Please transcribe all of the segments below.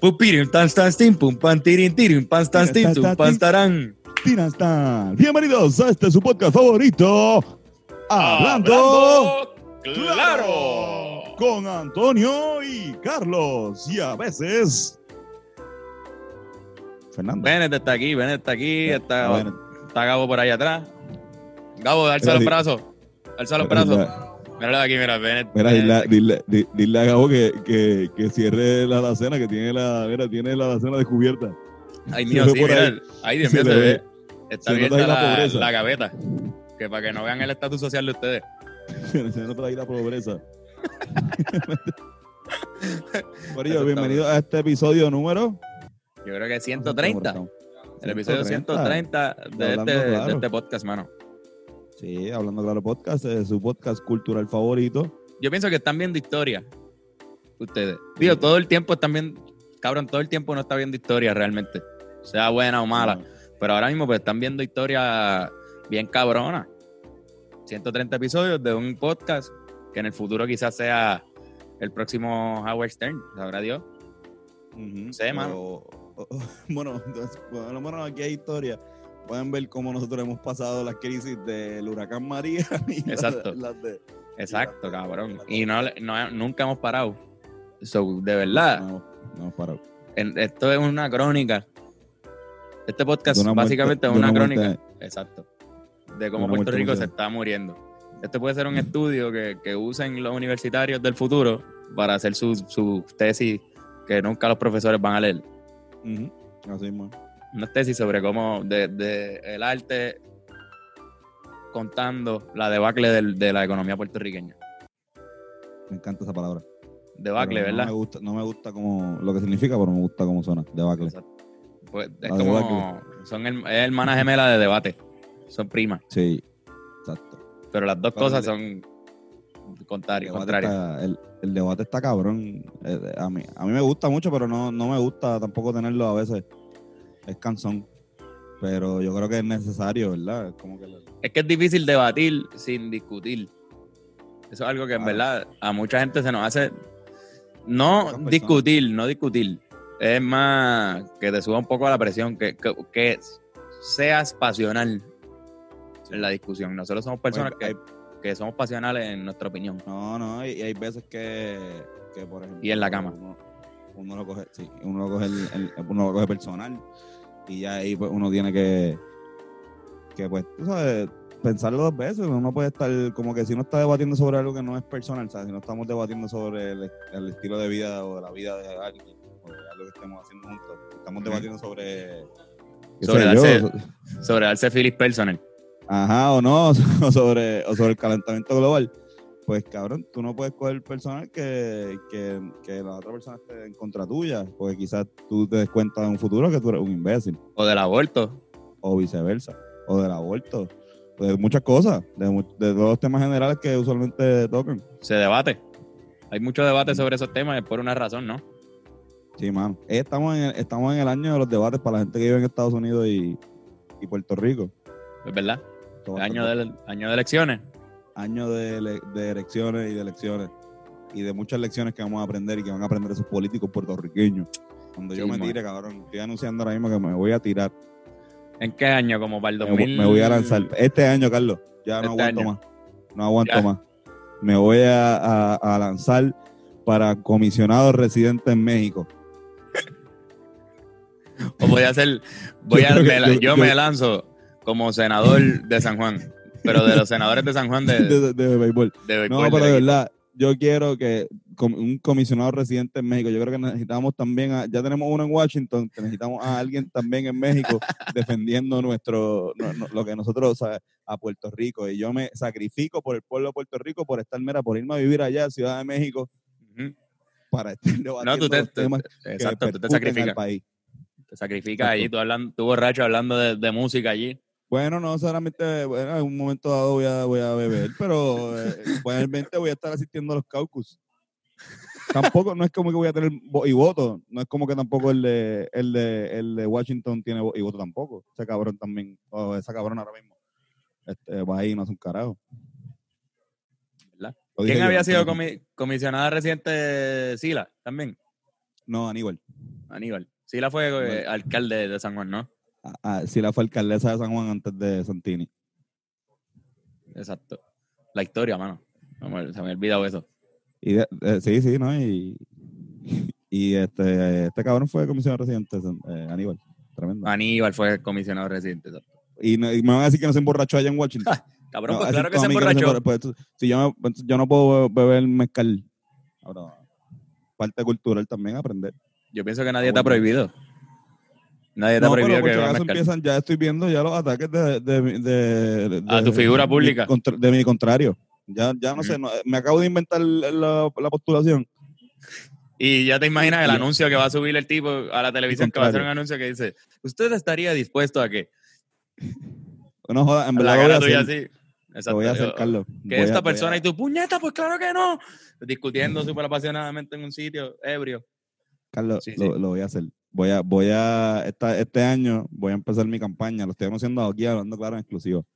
Pupirin, tan, tan, tin, pum, pan, tirin, tirin, pan, tan, tin, tum, pan, tarán. Tinastan. Bienvenidos a este su podcast favorito. Hablando, claro. con Antonio y Carlos. Y a veces. Fernando. Bennett está aquí, Bennett está aquí, está Gabo por ahí atrás. Gabo, alza los brazos. Alza los brazos. Míralo aquí, mira, Bennett. Mira, dile, dile, di- dile a Gabo que, que, que cierre la alacena, que tiene la, mira, tiene la alacena descubierta. Ay, mío, sí, mira. ahí. Ahí, Dios mío, se ve. Está Se abierta la la, pobreza. la gaveta. Que para que no vean el estatus social de ustedes. Se nota ahí la pobreza. Está bienvenido a este episodio número Yo creo que 130. El episodio 130. 130 de este, de este podcast, mano. Sí, hablando claro podcast, es su podcast cultural favorito. Yo pienso que están viendo historia. Ustedes. Digo, todo el tiempo están viendo. Cabrón, todo el tiempo no está viendo historia realmente. Sea buena o mala. Pero ahora mismo pues están viendo historia bien cabrona. 130 episodios de un podcast que en el futuro quizás sea el próximo Howard Stern, sabrá Dios. Sé, mano. O- o- bueno, entonces, bueno, bueno, aquí hay historia. Pueden ver cómo nosotros hemos pasado las crisis del huracán María y las- Exacto. las de... Exacto, cabrón. Y no, no- nunca hemos parado. So, de verdad, No, no hemos parado. en- esto es una crónica. Este podcast muerte- básicamente es una, una crónica. muerte- Exacto. De cómo Puerto muerte Rico se está muriendo. Este puede ser un estudio que, que usen los universitarios del futuro para hacer su, su tesis que nunca los profesores van a leer. Ujú. Así mismo. Una tesis sobre cómo de, de el arte contando la debacle del- de la economía puertorriqueña. Me encanta esa palabra. Debacle, Pero ¿verdad? No me gusta, no me gusta como lo que significa, pero me gusta cómo suena. Debacle. Exacto. Pues es La como debacle. son el, es hermana gemela de debate. Son primas. Sí, exacto. Pero las dos Pero cosas el- son contrarias. El debate, contrarias. está, el, debate está cabrón. Eh, A mí, a mí me gusta mucho, pero no, no me gusta tampoco tenerlo a veces. Es cansón. Pero yo creo que es necesario, ¿verdad? Es como que... Es que es difícil debatir sin discutir. Eso es algo que en verdad a mucha gente se nos hace. No discutir, no discutir. Es más que te suba un poco a la presión, que, que, que seas pasional en la discusión. Nosotros somos personas que, que somos pasionales en nuestra opinión. No, no, y, y hay veces que, que, por ejemplo... Y en la cama. Uno, uno lo coge, sí, uno lo coge, el- el- uno lo coge personal y ya ahí pues, uno tiene que, que pues, tú sabes, pensarlo dos veces. Uno no puede estar, como que si uno está debatiendo sobre algo que no es personal, ¿sabes? Si no estamos debatiendo sobre el, el estilo de vida o la vida de alguien, o de algo que estemos haciendo juntos, estamos debatiendo sobre... Sobre darse- so- Sobre darse personal. Ajá, o no, o sobre, o sobre el calentamiento global. Pues cabrón, tú no puedes coger personal que, que, que la otra persona esté en contra tuya, porque quizás tú te des cuenta en un futuro que tú eres un imbécil, O del aborto. o viceversa, o del aborto, de muchas cosas, de, de todos los temas generales que usualmente tocan. Se debate. Hay mucho debate sobre esos temas por una razón, ¿no? Sí, mano. Eh, Estamos en, el, estamos en el año de los debates para la gente que vive en Estados Unidos y, y Puerto Rico. Es verdad. Todo Año está- de, año de elecciones. Año de, de elecciones y de elecciones y de muchas lecciones que vamos a aprender y que van a aprender esos políticos puertorriqueños. Cuando yo me man. tire, cabrón, estoy anunciando ahora mismo que me voy a tirar. ¿En qué año? Como para el Me, 2000. me voy a lanzar. Este año, Carlos, ya no Este aguanto año. más. No aguanto Ya. más. Me voy a, a- a lanzar para comisionado residente en México. O voy a hacer. Voy Yo a, me yo- me lanzo como senador de San Juan. Pero de los senadores de San Juan de, De, de- de béisbol. No, pero de verdad, yo quiero que un comisionado residente en México, yo creo que necesitamos también, a- ya tenemos uno en Washington, que necesitamos a alguien también en México defendiendo nuestro, no- no- lo que nosotros, o sea, a Puerto Rico. Y yo me sacrifico por el pueblo de Puerto Rico, por estar, mira, por irme a vivir allá Ciudad de México, para estar debatiendo tú te- los temas que Exacto, tú te percuten al sacrificas. país. Te sacrificas Exacto. allí, tú, hablando, tú borracho hablando de, de música allí. Bueno, no solamente, bueno, en un momento dado voy a, voy a beber, pero eh, voy a estar asistiendo a los caucus. Tampoco, no es como que voy a tener vo- y voto, no es como que tampoco el de, el de, el de Washington tiene vo- y voto tampoco. Ese cabrón también, o esa cabrón ahora mismo, este, va ahí y no hace un carajo. ¿Quién yo, había sido comi- comisionada reciente? Sila, también. No, Aníbal. Aníbal. Sila fue eh, alcalde de San Juan, ¿no? Sí, la fue alcaldesa de San Juan antes de Santini. Exacto. La historia, mano. No me- se me ha olvidado eso. Y de- eh, sí, sí, ¿no? Y, y este, este cabrón fue comisionado residente, eh, Aníbal. Tremendo. Aníbal fue comisionado reciente. exacto. Y, no- y me van a decir que no se emborrachó allá en Washington. Cabrón, No, pues claro que se emborrachó. emborra- pues, si yo, me- yo no puedo beber mezcal. Ahora, parte cultural también aprender. Yo pienso que nadie está prohibido. Nadie está No, prohibido pero que empiezan, ya estoy viendo ya los ataques de, de, de- de- A tu figura mi pública. contra- de mi contrario. Ya, ya no sé, no- me acabo de inventar la, la postulación. Y ya te imaginas el anuncio que va a subir el tipo a la televisión, que va a hacer un anuncio que dice, ¿usted estaría dispuesto a que? No joda, en verdad La lo voy a cara tuya Exacto. voy a hacer, Carlos. Que Voy esta a- persona a- y tu puñeta, pues claro que no. Discutiendo súper apasionadamente en un sitio ebrio. Carlos, Sí, lo, sí. lo voy a hacer. Voy a, voy a, esta- este año voy a empezar mi campaña. Lo estoy anunciando aquí, hablando claro en exclusivo.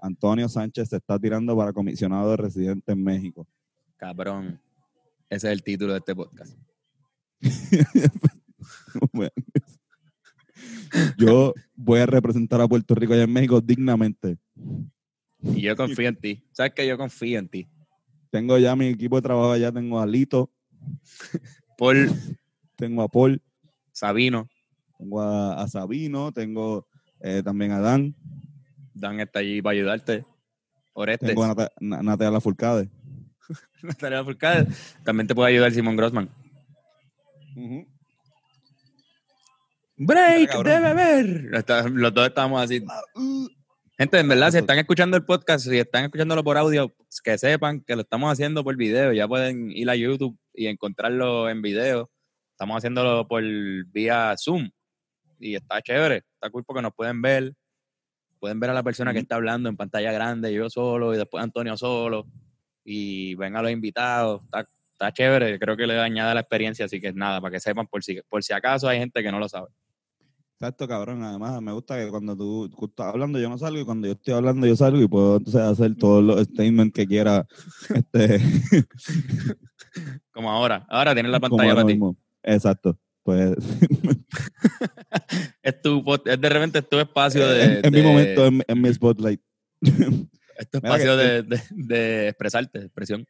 Antonio Sánchez se está tirando para comisionado de residente en México. Cabrón. Ese es el título de este podcast. Bueno. Yo voy a representar a Puerto Rico allá en México dignamente. Y yo confío en ti. ¿Sabes que yo confío en ti? Tengo ya mi equipo de trabajo allá, tengo a Lito, Paul tengo a Paul, Sabino. tengo a, a Sabino, tengo eh, también a Dan, Dan está allí para ayudarte. Orestes. tengo a Nata- Na- Natalia Furcade. Natalia Furcade. También te puede ayudar Simón Grossman. Break Cabrón. de beber. Está- Los dos estamos así. Gente, en verdad, si están escuchando el podcast, si están escuchándolo por audio, pues, que sepan que lo estamos haciendo por video. Ya pueden ir a YouTube y encontrarlo en video. Estamos haciéndolo por vía Zoom. Y está chévere. Está cool porque nos pueden ver. Pueden ver a la persona que está hablando en pantalla grande, yo solo, y después Antonio solo. Y ven a los invitados. Está, está chévere. Creo que le añade la experiencia. Así que nada, para que sepan por si, por si acaso hay gente que no lo sabe. Exacto, cabrón. Además, me gusta que cuando tú, tú estás hablando, yo no salgo, y cuando yo estoy hablando, yo salgo y puedo entonces hacer todos los statements que quiera. Este, Como ahora. Ahora tienes la pantalla para ti. mismo. Exacto. Pues es tu es de repente es tu espacio de, en, en mi momento, en, en mi spotlight. es tu espacio que- de, de- de expresarte, de expresión.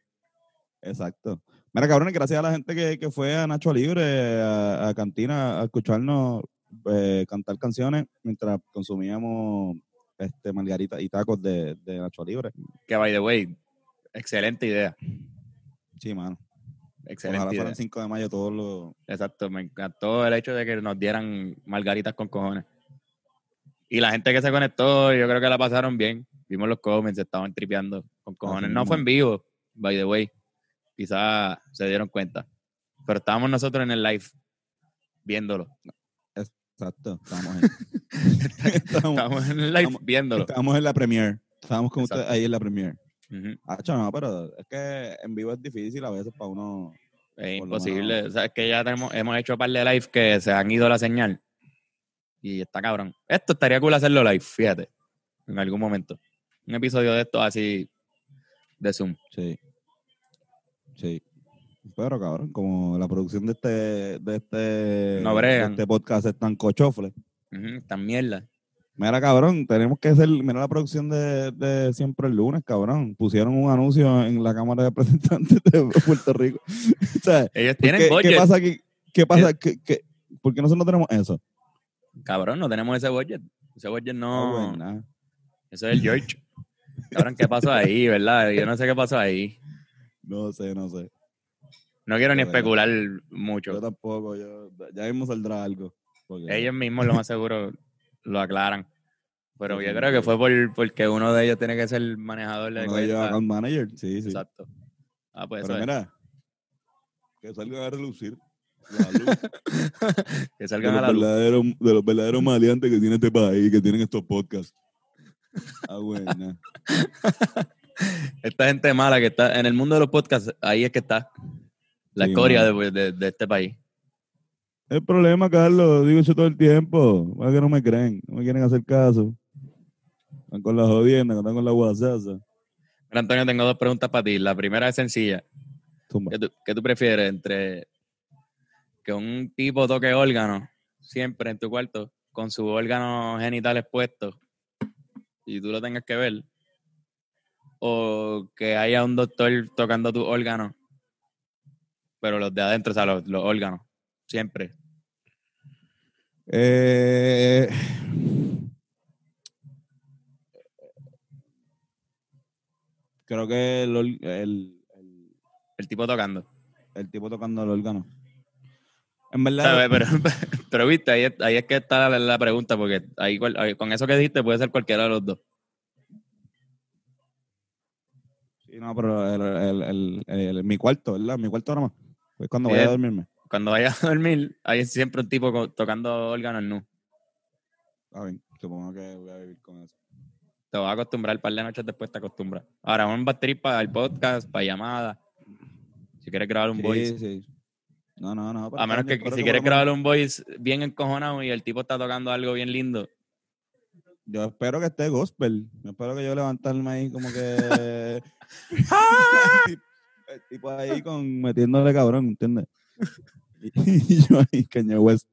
Exacto. Mira, cabrones, gracias a la gente que, que fue a Nacho Libre, a, a Cantina, a escucharnos eh, cantar canciones mientras consumíamos este margarita y tacos de, de Nacho Libre. Que by the way, excelente idea. Sí, mano. Excelente Ojalá fuera el 5 de mayo todos los... Exacto, me encantó el hecho de que nos dieran margaritas con cojones. Y la gente que se conectó, yo creo que la pasaron bien. Vimos los comments, estaban tripeando con cojones. No fue en vivo, by the way. Quizás se dieron cuenta. Pero estábamos nosotros en el live viéndolo. Exacto, estamos ahí. estamos, Estábamos en el live viéndolo. estábamos en la premiere. Estábamos con ustedes ahí en la premiere. No, pero es que en vivo es difícil a veces para uno... Es imposible. O sea, es que ya tenemos, hemos hecho un par de live que se han ido la señal. Y está cabrón. Esto estaría cool hacerlo live, fíjate. En algún momento. Un episodio de esto así de Zoom. Sí. Sí. Pero cabrón, como la producción de este, de este, No de este podcast es tan cochofle. Ujú, Esta mierda. Mira, cabrón, tenemos que hacer, mira la producción de, de siempre el lunes, cabrón. Pusieron un anuncio en la Cámara de Representantes de Puerto Rico. o sea, Ellos tienen ¿qué, budget. ¿qué pasa aquí? ¿Qué pasa? ¿Qué, qué, por qué nosotros no tenemos eso? Cabrón, no tenemos ese budget. Ese budget no. bueno, Eso es el George. cabrón, ¿qué pasó ahí, verdad? Yo no sé qué pasó ahí. No sé, no sé. No quiero ni especular Yo mucho. tampoco, yo, ya mismo saldrá algo. porque- Ellos mismos lo más seguro lo aclaran. Pero yo creo que fue por, porque uno de ellos tiene que ser manejador de uno de ellos cuenta. account manager, sí, sí. Exacto. Ah, pues Pero eso es. que salgan a relucir que de, salgan a la luz. de los verdaderos maleantes que tiene este país, que tienen estos podcasts. Ah, buena. Esta gente mala que está en el mundo de los podcasts, ahí es que está. La Sí, escoria mano. de, de- de este país. El problema, Carlos, digo eso todo el tiempo. Es que no me creen, no me quieren hacer caso. Están con la jodienda, están con la guasaza. Mira, Antonio, tengo dos preguntas para ti. La primera es sencilla. ¿Qué tú, qué tú prefieres entre que un tipo toque órgano siempre en tu cuarto con sus órganos genitales puestos y tú lo tengas que ver? ¿O que haya un doctor tocando tus órganos, pero los de adentro, o sea, los, los órganos, siempre? Eh, creo que el, el, el- El tipo tocando. el tipo tocando el órgano. En verdad. Pero, pero viste, ahí, es- ahí es que está la, la pregunta, porque ahí, con eso que dijiste puede ser cualquiera de los dos. sí, no, pero el, el, el- el- mi cuarto, ¿verdad? Mi cuarto nada más. Pues cuando vaya a es- dormirme. Cuando vayas a dormir, hay siempre un tipo tocando órganos nu. A ver, supongo que voy a vivir con eso. Te vas a acostumbrar, un par de noches después te acostumbras. Ahora, un batería para el podcast, para llamadas. Si quieres grabar un Sí, voice. sí. No, no, no. A menos que, si quieres grabar un voice bien encojonado y el tipo está tocando algo bien lindo, Yo espero que esté gospel. Yo espero que yo levantarme ahí como que. el tipo ahí con metiéndole cabrón, ¿entiendes? Y, yo ahí, Kanye West.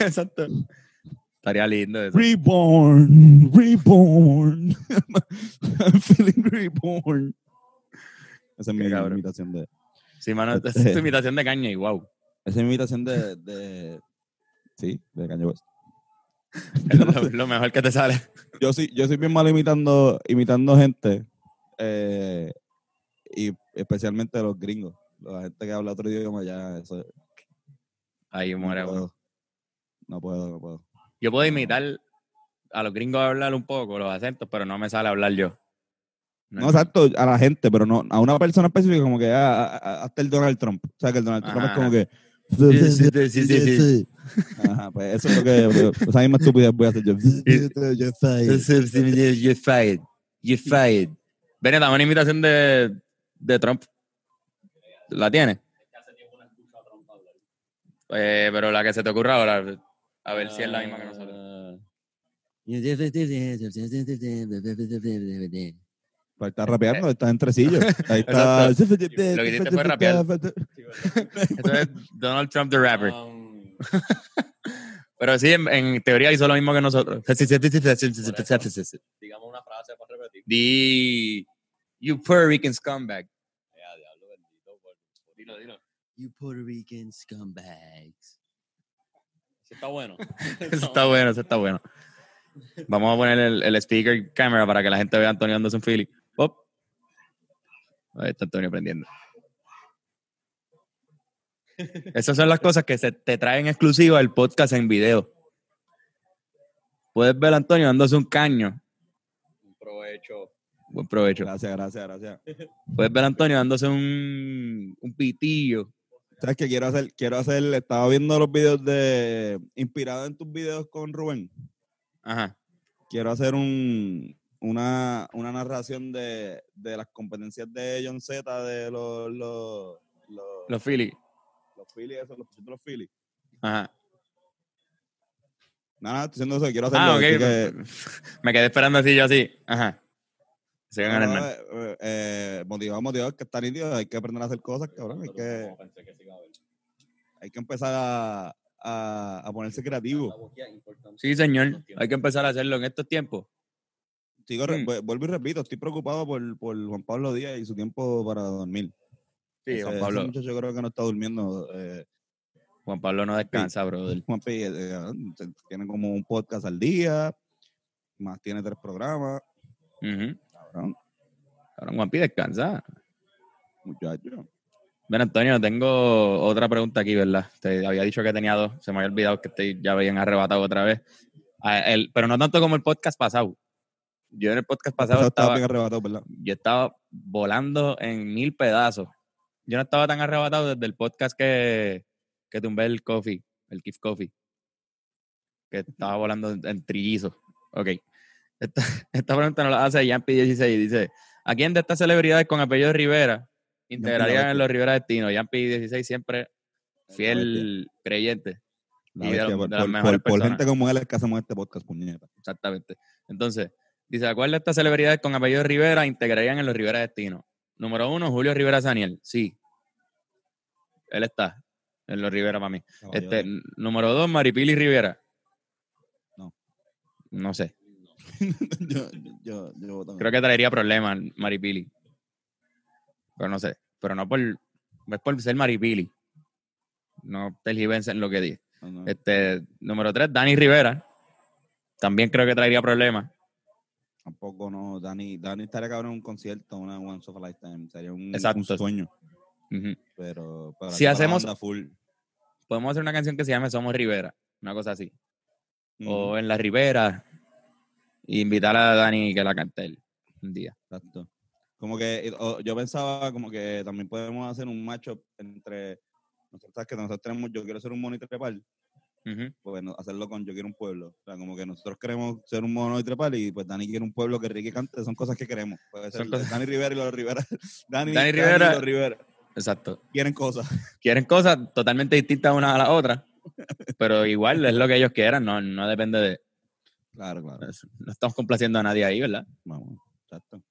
Exacto. Estaría lindo eso. Reborn, reborn. I'm feeling reborn. Esa es mi cabrón. imitación de. Sí, mano, esa es Este- tu imitación de caña y wow. Esa es mi imitación de. de sí, de Kanye West. Es lo, lo mejor que te sale. Yo soy, yo soy bien malo imitando, imitando gente. eh, y especialmente los gringos. La gente que habla otro idioma ya, eso. Ahí muere no, puedo, no puedo, no puedo. Yo puedo imitar a los gringos hablar un poco, los acentos, pero no me sale hablar yo. No, exacto, a la gente, pero no a una persona específica, como que ah, ah, ah, hasta el Donald Trump. O sea, que el Donald Trump es como que. Sí, sí, sí, sí, sí, sí. Ajá, pues eso es lo que. Esa misma estupidez voy a hacer yo. You're fired. You're fired. Ven, dame una imitación de, de Trump. ¿La tiene? Eh, pero la que se te ocurra ahora, a ver si es la misma que nosotros. Pues está rapeando, está en tresillo. Ahí está. Lo que hiciste fue rapear. Eso es Donald Trump the rapper. Um, Pero sí, en, en teoría hizo lo mismo que nosotros. digamos una frase para repetir. The you Puerto Rican scumbag. Ya, diablo bendito. por- Dilo, dilo. You Puerto Rican scumbags. Eso está bueno. Eso está bueno, eso está bueno. Vamos a poner el, el speaker camera para que la gente vea a Antonio dándose un feeling. Pop. Ahí está Antonio prendiendo. Esas son las cosas que se te traen exclusiva el podcast en video. Puedes ver a Antonio dándose un caño. Un provecho. Buen provecho. Gracias, gracias, gracias. Puedes ver a Antonio dándose un, un pitillo. ¿Sabes qué quiero hacer? Quiero hacer, estaba viendo los videos de, inspirado en tus videos con Rubén. Ajá. Quiero hacer un, una, una narración de, de las competencias de John Z de los, los, los, Los Phillies. los Phillies, esos, los, los Phillies. Ajá. Nada, nada, estoy haciendo eso, quiero hacerlo. Ah, ok. así que- Me quedé esperando así, yo así. Ajá. Se ganan no, Hernán. eh, eh, motivado, motivado, que está nítido, hay que aprender a hacer cosas, cabrón, hay que, a hay que empezar a, a, a ponerse creativo. Sí, señor. Hay que empezar a hacerlo en estos tiempos. Sigo Mm. vu- vuelvo y repito, estoy preocupado por, por Juan Pablo Díaz y su tiempo para dormir. Sí, Ese- Juan Pablo. muchacho yo creo que no está durmiendo. eh, Juan Pablo no descansa, brother. Juan P, eh, eh, tiene como un podcast al día, más tiene tres programas. Ujú. Cabrón, Cabrón, Juanpi descansa. muchacho. Ven, Antonio, tengo otra pregunta aquí, ¿verdad? Te había dicho que tenía dos. Se me había olvidado que estoy ya bien arrebatado otra vez. Ah, el- pero no tanto como el podcast pasado. Yo en el podcast pasado Pasado estaba estaba, bien arrebatado, ¿verdad? yo estaba volando en mil pedazos. Yo no estaba tan arrebatado desde el podcast que, que tumbé el coffee, el Kif Coffee. Que estaba volando en, en trillizos. Ok. Esta, esta pregunta nos la hace Yampi16. Dice: ¿A quién de estas celebridades con apellido Rivera integrarían en los Rivera Destino? Yampi16 siempre fiel creyente. La Y de por, de las por- gente como él es que hacemos este podcast, puñeta. Exactamente. Entonces, Dice, ¿a cuál de estas celebridades con apellido Rivera integrarían en los Rivera Destino? Número uno, Julio Rivera Saniel. Sí. Él está en los Rivera para mí. Este, número dos, Maripili Rivera. No. No sé. yo, yo, yo voto Creo que traería problemas Maripili. Pero no sé. Pero no por, es por ser Maripili. No tergiversen lo que dije. no. Este, número tres, Dani Rivera. También creo que traería problemas. Tampoco no. Dani, Dani estaría cabrón en un concierto, una Once of a Lifetime. Sería un, sueño. Ujú. Pero, pero Si para hacemos- full. Podemos hacer una canción que se llame Somos Rivera. Una cosa así. O en la Rivera. Invitar a Dani que la cante él un día. Exacto. Como que yo pensaba como que también podemos hacer un matchup entre nosotros que nosotros tenemos yo quiero ser un mono y trepar, Ujú. pues no- hacerlo con yo quiero un pueblo. O sea, como que nosotros queremos ser un mono y trepar y pues Dani quiere un pueblo que Ricky cante, son cosas que queremos. Puede ser Son cosas- Dani Rivera y los Rivera. Dani, Dani Dani Rivera- y los Rivera Exacto. quieren cosas. Quieren cosas totalmente distintas una a la otra. Pero igual es lo que ellos quieran. No, no depende de. Claro, claro. No estamos complaciendo a nadie ahí, ¿verdad? Vamos, exacto.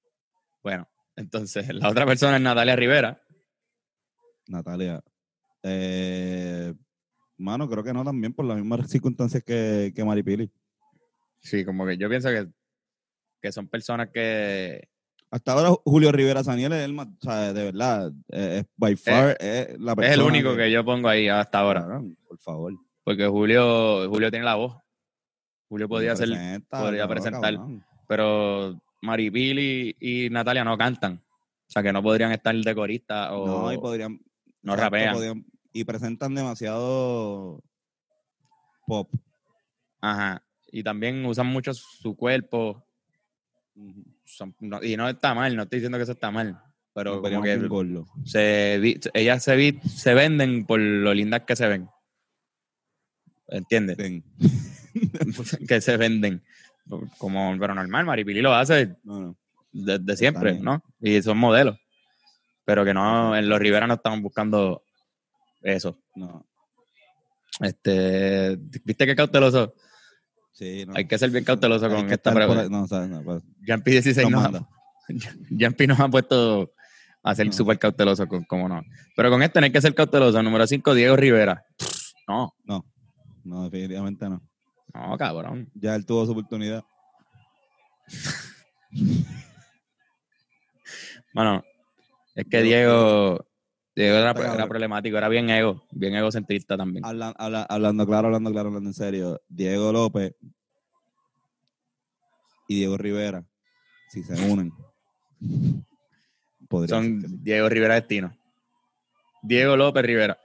Bueno, entonces la otra persona es Natalia Rivera. Natalia. Eh, mano, creo que no también por las mismas circunstancias que, que Maripili. Sí, como que yo pienso que, que son personas que. Hasta ahora Julio Rivera Saniel es el más, o sea, de verdad, eh, es by far es la persona Es el único que yo pongo ahí hasta ahora. Por favor. Porque Julio, Julio tiene la voz. Julio podía ser. Podría presentar. cabrón. Pero Maripili y, Natalia no cantan. O sea que no podrían estar de corista o No, y podrían no rapean. podrían- y presentan demasiado pop. Ajá. Y también usan mucho su cuerpo. Son- no- y no está mal, no estoy diciendo que eso está mal. Pero Nos como que se, ellas se, vi- se venden por lo lindas que se ven. ¿Entiendes? Ven. que se venden. Como, pero normal, Maripili lo hace No, no. desde siempre. ¿no? Y son modelos. Pero que no, en los Rivera no estamos buscando eso. no. Este, ¿viste qué cauteloso? Sí, no. Hay que ser bien cauteloso Hay con esta pregunta. No, o sea, no, pues, Jampi 16 nos. Jampi nos ha puesto a ser No. súper cauteloso, con, como no. Pero con este no hay que ser cauteloso. Número 5, Diego Rivera. No, No, definitivamente no. No, cabrón. Ya él tuvo su oportunidad. Bueno, es que Diego- Diego, Diego era, era problemático, era bien ego, bien egocentrista también. Habla- habla- hablando claro, hablando claro, hablando en serio. Diego López y Diego Rivera, si se unen, ser. Son Diego Rivera Destino. Diego López Rivera.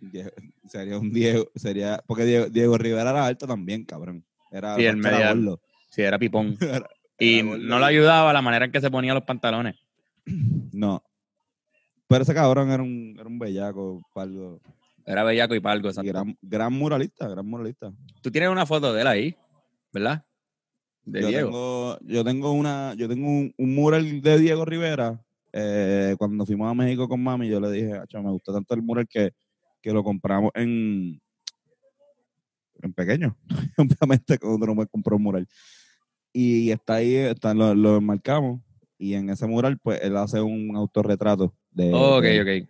Die- sería un Diego, sería, porque Diego, Diego Rivera era alto también, cabrón. Era, Sí, el era media- gordo. Sí, era pipón. Era- Y era no le ayudaba la manera en que se ponía los pantalones. No. Pero ese cabrón era un, era un bellaco, palgo. Era bellaco y palgo. Y exacto. gran, gran muralista, gran muralista. Tú tienes una foto de él ahí, ¿verdad? De yo Diego. Tengo, yo tengo una, yo tengo un, un mural de Diego Rivera. eh, cuando fuimos a México con mami, yo le dije, "Acho, me gustó tanto el mural que, que lo compramos en, en pequeño. Obviamente, cuando uno me compró un mural. Y está ahí, está, lo, lo enmarcamos. Y en ese mural, pues, él hace un autorretrato de. Oh, ok, de- ok.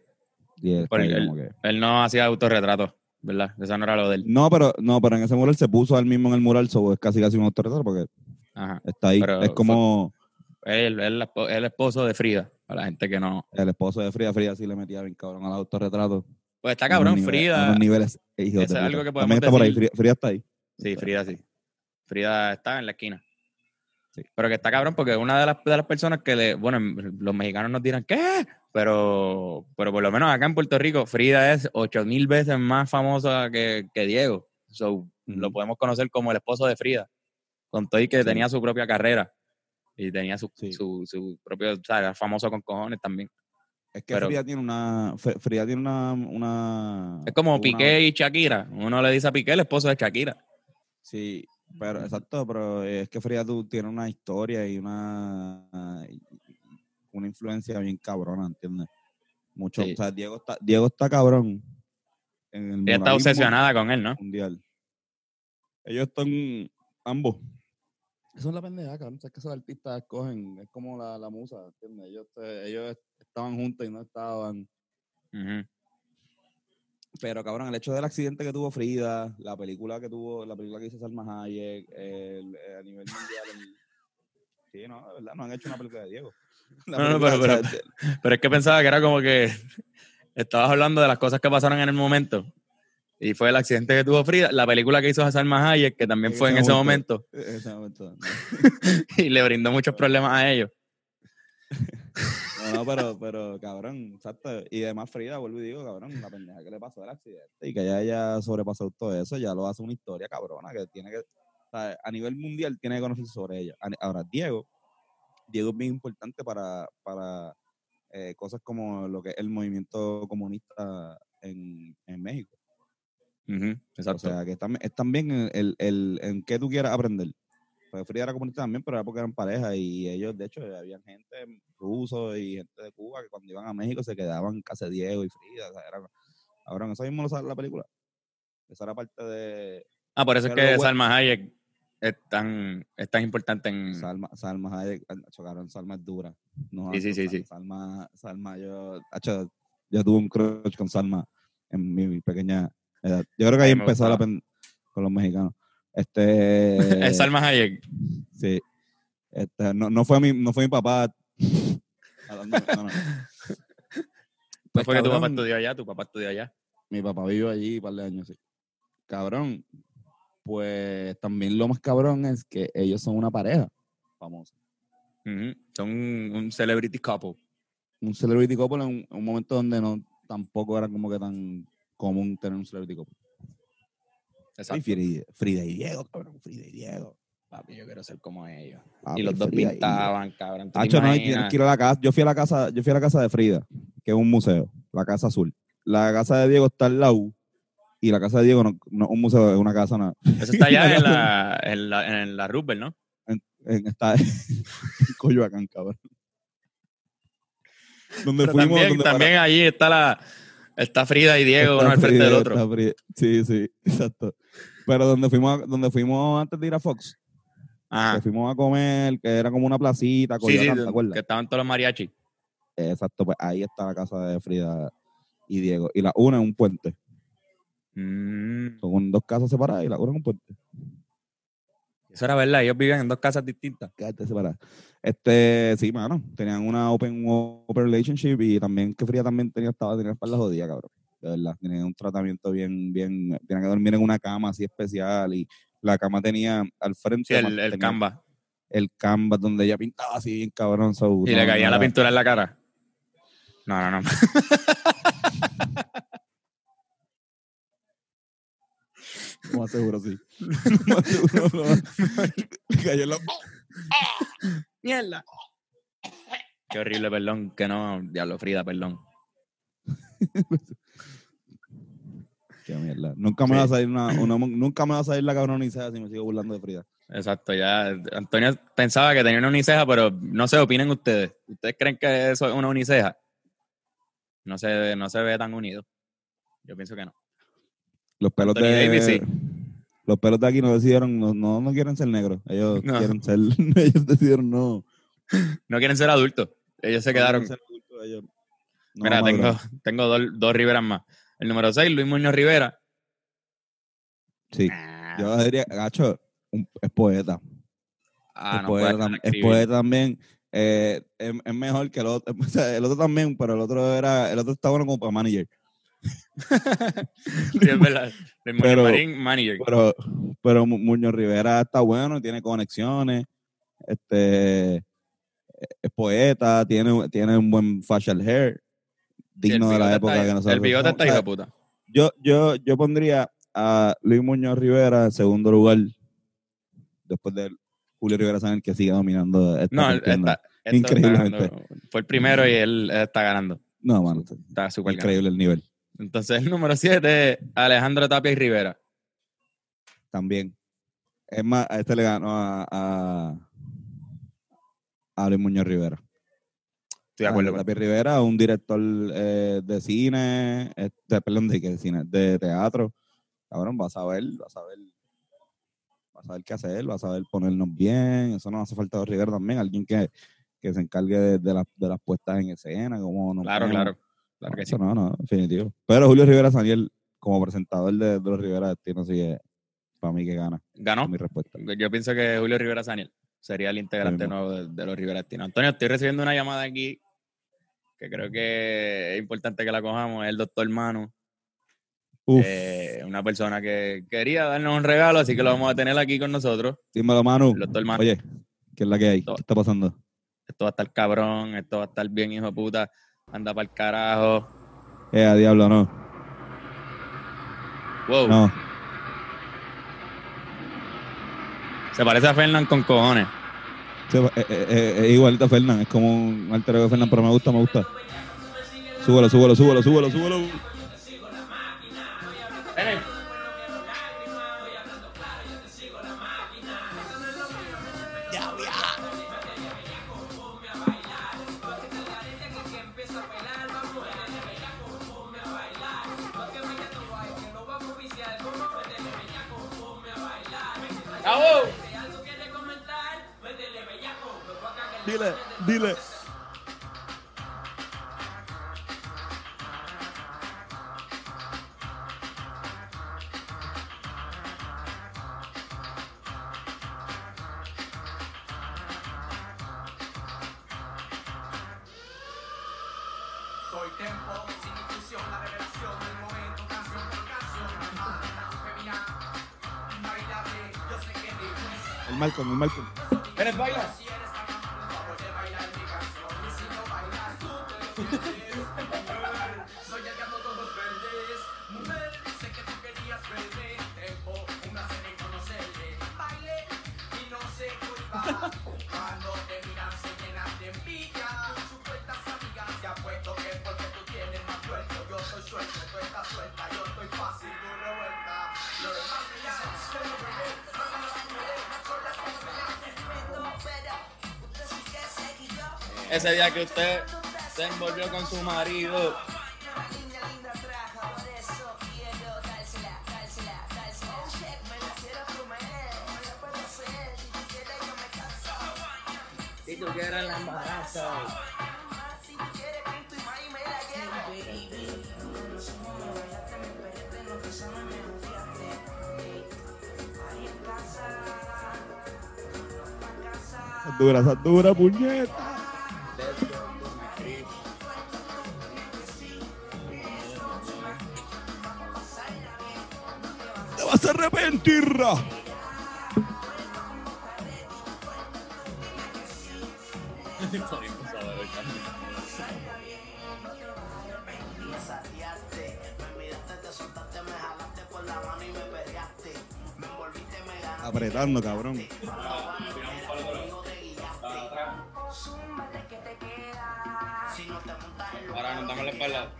y ahí que- Él no hacía autorretratos, ¿verdad? Eso no era lo de él. No, pero, no, pero en ese mural se puso él mismo en el mural, so es casi casi un autorretrato porque Ajá. está ahí. Pero es como Él, él, es el esposo de Frida, para la gente que no. el esposo de Frida. Frida sí le metía bien cabrón al autorretrato. Pues está cabrón, Frida. unos niveles, Eso es algo que podemos También está por ahí. Frida, Frida está ahí. Sí, Frida sí. Frida está en la esquina. Sí. Pero que está cabrón porque una de las, de las personas que le, bueno, los mexicanos nos dirán, ¿qué? Pero, pero por lo menos acá en Puerto Rico, Frida es ocho mil veces más famosa que, que Diego. So, Lo podemos conocer como el esposo de Frida. Con todo y que Sí. tenía su propia carrera. Y tenía su, Sí. su, su propio, o sea, era famoso con cojones también. Es que Pero- Frida tiene una. Fr- Frida tiene una. una Es como una- Piqué y Shakira. Uno le dice a Piqué el esposo de Shakira. Sí, pero exacto, pero es que Frida tú tiene una historia y una. Una influencia bien cabrona, ¿entiendes? Mucho. Sí. O sea, Diego está, Diego está cabrón. En el Ella está obsesionada con él, ¿no? mundial. Ellos están ambos Eso es la pendeja, cabrón. Es que esos artistas escogen, es como la, la musa, ¿entiendes? Ellos, ellos estaban juntos y no estaban. Pero, cabrón, el hecho del accidente que tuvo Frida, la película que tuvo, la película que hizo Salma Hayek, el- eh, a nivel mundial. el- sí, no, de verdad, no han hecho una película de Diego. La No, no, Pero es que pensaba que era como que estabas hablando de las cosas que pasaron en el momento. Y fue el accidente que tuvo Frida, la película que hizo Salma Hayek, que también fue en ese momento. en ese momento, y le brindó muchos problemas a ellos. No, pero, pero, cabrón, exacto. Y además Frida, vuelvo y digo, cabrón, la pendeja que le pasó del accidente y que ella haya sobrepasado todo eso, ya lo hace una historia cabrona que tiene que, o sea, a nivel mundial tiene que conocerse sobre ella. Ahora, Diego, Diego es bien importante para, para eh, cosas como lo que es el movimiento comunista en, en México. O exacto. sea, que es también, es también el, el, el- en qué tú quieras aprender. Pues Frida era comunista también, pero era porque eran pareja y ellos, de hecho, había gente rusos y gente de Cuba que cuando iban a México se quedaban de Diego y Frida. O sea, era, ahora, eso mismo lo sabe la película. Esa era parte de ah, por eso es que. Salma Hayek es tan, es tan importante en... Salma. Salma Hayek. ah, chocaron, Salma es dura. No, Sí, sí, sí, Salma- sí. Salma, Salma, yo, acho, yo tuve un crush con Salma en mi, pequeña edad. Yo creo que ahí empezó la pen- con los mexicanos. Este, es Salma Hayek. Sí. Este, no, no, fue mi, no fue mi papá. Hablando- no, no. No Pues, fue que tu papá estudió allá, tu papá estudió allá. Mi papá vivió allí un par de años, sí. Cabrón, pues también lo más cabrón es que ellos son una pareja famosa. Son un, un celebrity couple. Un celebrity couple en un, un momento donde no tampoco era como que tan común tener un celebrity couple. Y Exacto. Frida, Frida y Diego, cabrón, Frida y Diego. Papi, yo quiero ser como ellos. Papi, y los dos Frida y pintaban, cabrón. ¿tú te Hacho, no, a la casa. Yo fui a la casa, yo fui a la casa de Frida, que es un museo, la casa azul. La casa de Diego está al lado y la casa de Diego no, no es un museo, es una casa, no, Eso está allá en la, en la, en la Roosevelt, ¿no? en- está en Coyoacán, cabrón. Donde Pero fuimos, también, donde también allí está la está Frida y Diego uno al frente Frida, del otro. Sí, sí, exacto. Pero donde fuimos, a- donde fuimos antes de ir a Fox, Ajá. que fuimos a comer, que era como una placita, Sí, sí, ¿te acuerdas? que estaban todos los mariachis. Exacto, pues ahí está la casa de Frida y Diego. Y la una es un puente. Mm, Son dos casas separadas y la una es un puente. Eso era verdad, ellos vivían en dos casas distintas. Casas separadas. Este, sí, mano. Tenían una open, open relationship y también que Frida también tenía, estaba, tenía la espalda jodida, cabrón. De verdad. Tenía un tratamiento bien, bien, tenía que dormir en una cama así especial y la cama tenía al frente Sí, el, tenía el canvas. el canvas donde ella pintaba así bien cabrón. so, Y no, le caía no la pintura en la cara. No, no, no. Lo más seguro, sí. Lo más seguro, lo más- Le cayó en la- Mierda. Qué horrible, perdón. Que no, diablo, Frida, perdón. Qué mierda. Nunca me Sí. va a salir una, una- nunca me va a salir la cabronicea si me sigo burlando de Frida. Exacto, ya. Antonio pensaba que tenía una uniceja, pero no sé, opinen ustedes. ¿Ustedes creen que eso es una uniceja? No se, no se ve tan unido. Yo pienso que no. Los pelos Anthony de Davis, sí. los pelos de aquí no decidieron, no, no, no quieren ser negros. Ellos No. quieren ser, ellos decidieron no. No quieren ser adultos. Ellos se quedaron. quieren ser adultos, ellos no Mira, tengo, tengo dos, dos Riveras más. El número 6, Luis Muñoz Rivera. Sí. Ah, Yo diría, gacho, un- es poeta. ah, es, no poeta es poeta también. Eh, es, es mejor que el otro. O sea, el otro también, pero el otro era, el otro está bueno como para manager. Sí, es verdad. Luis Muñoz Pero- Marín, manager. Pero, pero Mu- Muñoz Rivera está bueno, tiene conexiones, este es poeta, tiene, tiene un buen facial hair, digno de la época está- que nosotros El bigote está O hijo puta. yo, yo, yo pondría a Luis Muñoz Rivera en segundo lugar, después de Julio Rivera Sánchez que sigue dominando esta No, está ganando. Fue el primero y él, está ganando. No, mano, está súper ganando. increíble el nivel. Entonces, el número 7, Alejandro Tapia y Rivera. También. Es más, a este le ganó a, a, a Luis Muñoz Rivera. Estoy de acuerdo. Con- Tapi Rivera, un director eh, de cine, este, perdón, de, de cine, de teatro. Cabrón, vas a ver, vas a ver. vas a saber qué hacer, va a saber ponernos bien. Eso no hace falta a Rivera también, alguien que, que se encargue de, de las, de las puestas en escena, como nos Claro, claro. Claro que sí. Eso no, no, definitivo. Pero Julio Rivera Saniel, como presentador de, de los Rivera Destino, es para mí que gana. Ganó. Mi respuesta. Yo pienso que Julio Rivera Saniel sería el integrante nuevo de, de los Rivera Destino. Antonio, estoy recibiendo una llamada aquí que creo que es importante que la cojamos. Es el doctor Manu, eh, una persona que quería darnos un regalo, así que lo vamos a tener aquí con nosotros. dímelo, Manu. El doctor Manu. Oye, ¿qué es la que hay? ¿Qué está pasando? Esto va a estar cabrón, esto va a estar bien, hijo de puta. Anda para el carajo. Eh, a diablo, no. Wow. No. Se parece a Fernán con cojones. Eh, eh, eh, es igualito a Fernán, es como un alter ego de Fernán, pero me gusta, me gusta. Súbelo, súbelo, súbelo, súbelo, súbelo. Dile, dile. Ese día que usted se envolvió con su marido. Si tú quieres la embarazo. Dura, dura, puñeta. Ganaste. Apretando, cabrón. Si no te montas en lo Ahora nos damos la espalda.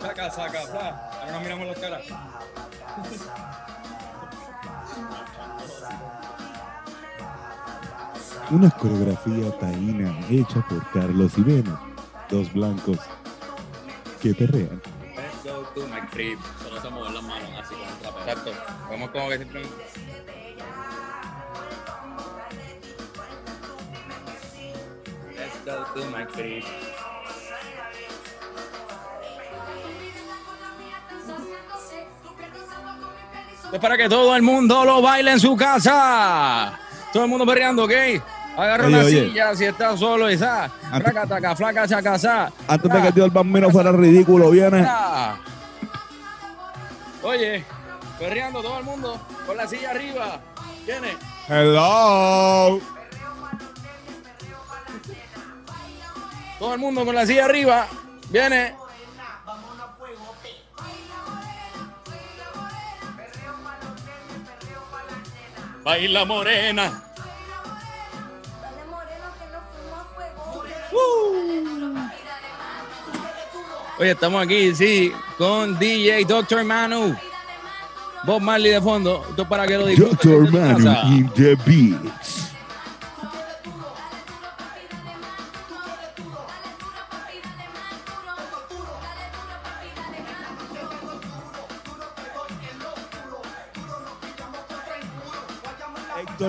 Cachaca, saca, fla. Ahora nos miramos las caras. Una coreografía taína hecha por Carlos y Vena. Dos blancos que perrean. Let's go to my crib. Solo es mover las manos así con el trapeo. Exacto. Vamos como que siempre. Let's go to my crib. Es para que todo el mundo lo baile en su casa. Todo el mundo perreando, ¿ok? Agarra Oye, una oye. silla si estás solo, esa. Antes- Flaca, taca, flaca, sa. Antes de que el tío el bambino fuera ridículo, viene. Oye, perreando todo el mundo con la silla arriba. ¿Quiénes? Hello. Todo el mundo con la silla arriba. Viene. Baila morena. Oye, estamos aquí, sí, con DJ Dr. Manu. Bob Marley de fondo. Esto es para que lo disfrutes. Doctor Manu in the beats.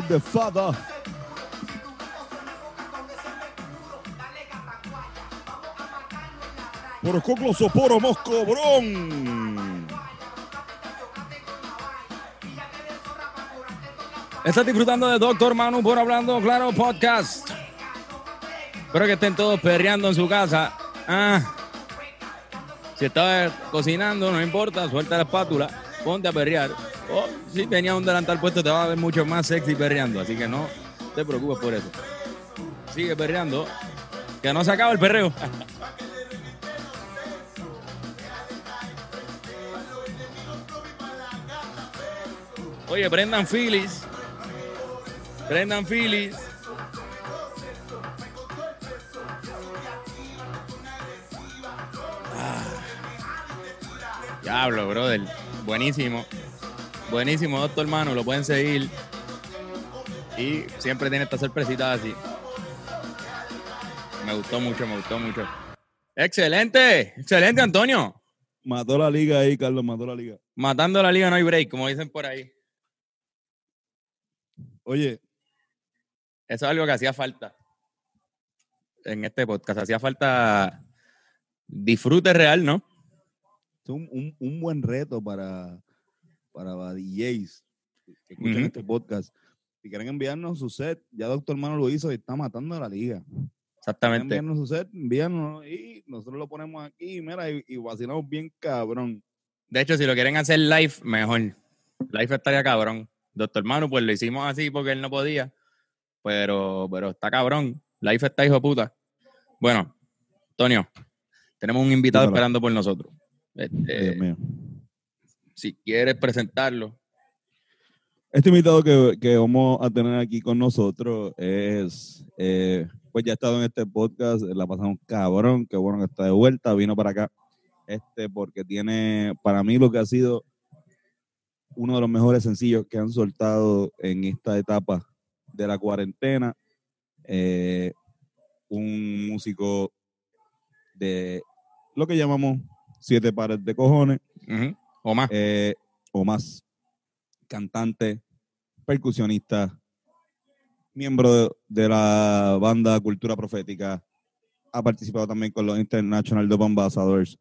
Héctor de Fada. Por coclo soporo moscobrón. Estás disfrutando de Doctor Manu por Hablando Claro Podcast. Espero que estén todos perreando en su casa. Ah. Si estás cocinando, no importa, suelta la espátula, ponte a perrear. O si tenías un delantal puesto, te va a ver mucho más sexy perreando. Así que no te preocupes por eso. Sigue perreando, que no se acaba el perreo. Oye, Brendan Phillips. Brendan Phillips. Ah. Diablo, brother. Buenísimo. Buenísimo, doctor hermano. Lo pueden seguir. Y siempre tiene estas sorpresitas así. Me gustó mucho, me gustó mucho. Excelente, excelente, Antonio. Mató la liga ahí, Carlos, mató la liga. Matando la liga no hay break, como dicen por ahí. Oye, Eso es algo que hacía falta en este podcast. Hacía falta disfrute real, ¿no? es un, un- un buen reto para, para DJs que escuchen Ujú. este podcast. Si quieren enviarnos su set, ya Doctor Mano lo hizo y está matando a la liga. Quieren Exactamente. enviarnos su set, envíanos y nosotros lo ponemos aquí, mira, y, y vacilamos bien cabrón. De hecho, si lo quieren hacer live, mejor. Live estaría cabrón. Doctor Manu, pues lo hicimos así porque él no podía. Pero, pero está cabrón. Live está hijo de puta. Bueno, Antonio, tenemos un invitado Dímelo. esperando por nosotros. Este, Dios mío. Si quieres presentarlo. Este invitado que, que vamos a tener aquí con nosotros es, eh, pues ya ha estado en este podcast, la pasamos cabrón, qué bueno que está de vuelta, vino para acá, este, porque tiene para mí lo que ha sido uno de los mejores sencillos que han soltado en esta etapa de la cuarentena. Eh, un músico de lo que llamamos siete pares de cojones. O más. eh, o más cantante, percusionista, miembro de, de la banda Cultura Profética, ha participado también con los International Dub Ambassadors.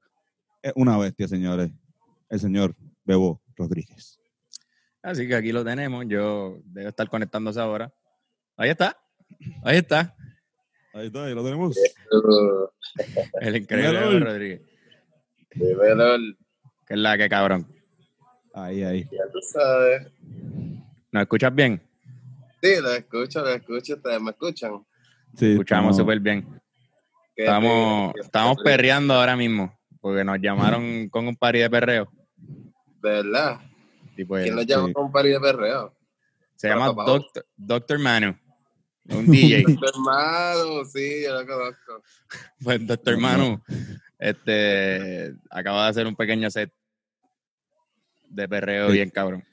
Es una bestia, señores. El señor Bebo Rodríguez. Así que aquí lo tenemos. Yo debo estar conectándose ahora. Ahí está. Ahí está. Ahí está, ahí lo tenemos. El increíble. Bebo Rodríguez. Dímelo, Que es la que cabrón. Ahí, ahí. ya tú sabes. ¿Nos escuchas bien? Sí, lo escucho, lo escucho, ustedes me escuchan. Sí, Escuchamos estamos- súper bien. Qué Estamos, estamos perreando ahora mismo. Porque nos llamaron con un party de perreo. De verdad. Y pues, ¿Quién nos llama sí. con un party de perreo? se Pero, llama Doctor, Doctor Manu. Un DJ. Tu hermano, sí, yo lo conozco. pues Doctor Manu este, acaba de hacer un pequeño set de perreo Sí. bien cabrón.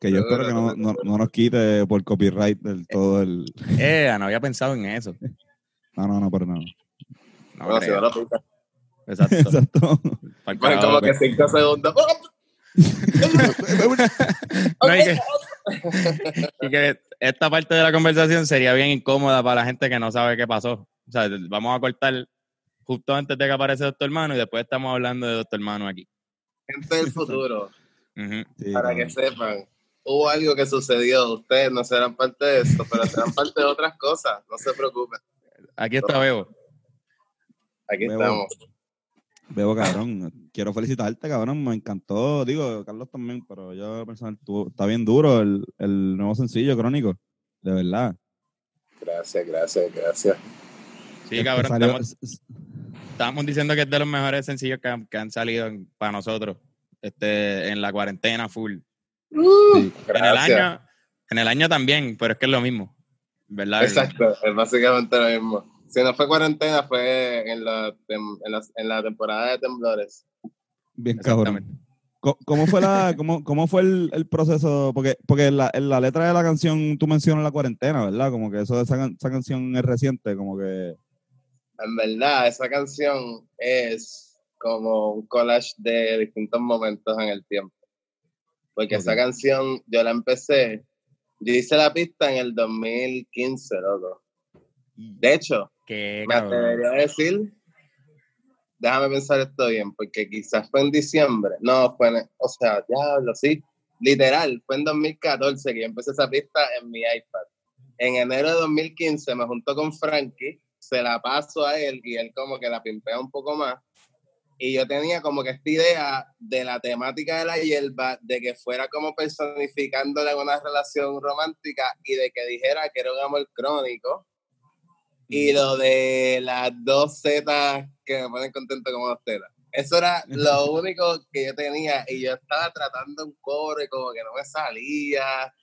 Que yo espero que no, no- no nos quite por copyright del todo el. Eh, no había pensado en eso. No, no, no, pero no. No Bueno. Exacto. Exacto. Bueno, como que- cinco segundos. No, y, que, y que esta parte de la conversación sería bien incómoda para la gente que no sabe qué pasó. O sea, vamos a cortar justo antes de que aparece Doctor Manu y después estamos hablando de Doctor Manu aquí. Gente del futuro, Sí, para que sepan, hubo algo que sucedió. Ustedes no serán parte de esto, pero serán parte de otras cosas. No se preocupen. Aquí está Bebo. Aquí Bebo. estamos. Bebo, cabrón. Quiero felicitarte, cabrón. Me encantó. Digo, Carlos también, pero yo personal, tú- está bien duro el, el nuevo sencillo crónico. De verdad. Gracias, gracias, gracias. Sí, Este cabrón, estamos, estábamos diciendo que es de los mejores sencillos que han, que han salido para nosotros este, en la cuarentena full. sí. En el, año, en el año también, pero es que es lo mismo. ¿Verdad? Exacto, es básicamente lo mismo. Si no fue cuarentena, fue en la, tem- en la, en la temporada de temblores. Bien cabrón. ¿Cómo fue, la, cómo, cómo fue el, el proceso? Porque, porque en, la, en la letra de la canción tú mencionas la cuarentena, ¿verdad? Como que eso de esa, esa canción es reciente, como que... En verdad, esa canción es como un collage de distintos momentos en el tiempo. Porque esa Ok. canción yo la empecé Yo hice la pista en el 2015, loco. De hecho, Qué me atrevería a decir, déjame pensar esto bien, porque quizás fue en diciembre. No, fue en, o sea, diablo, sí. Literal, fue en 2014 que yo empecé esa pista en mi iPad. En enero de 2015 me junto con Frankie, se la paso a él y él como que la pimpea un poco más. Y yo tenía como que esta idea de la temática de la hierba, de que fuera como personificándole una relación romántica y de que dijera que era un amor crónico. Y lo de las dos zetas que me ponen contento como dos tetas. Eso era lo único que yo tenía y yo estaba tratando un y como que no me salía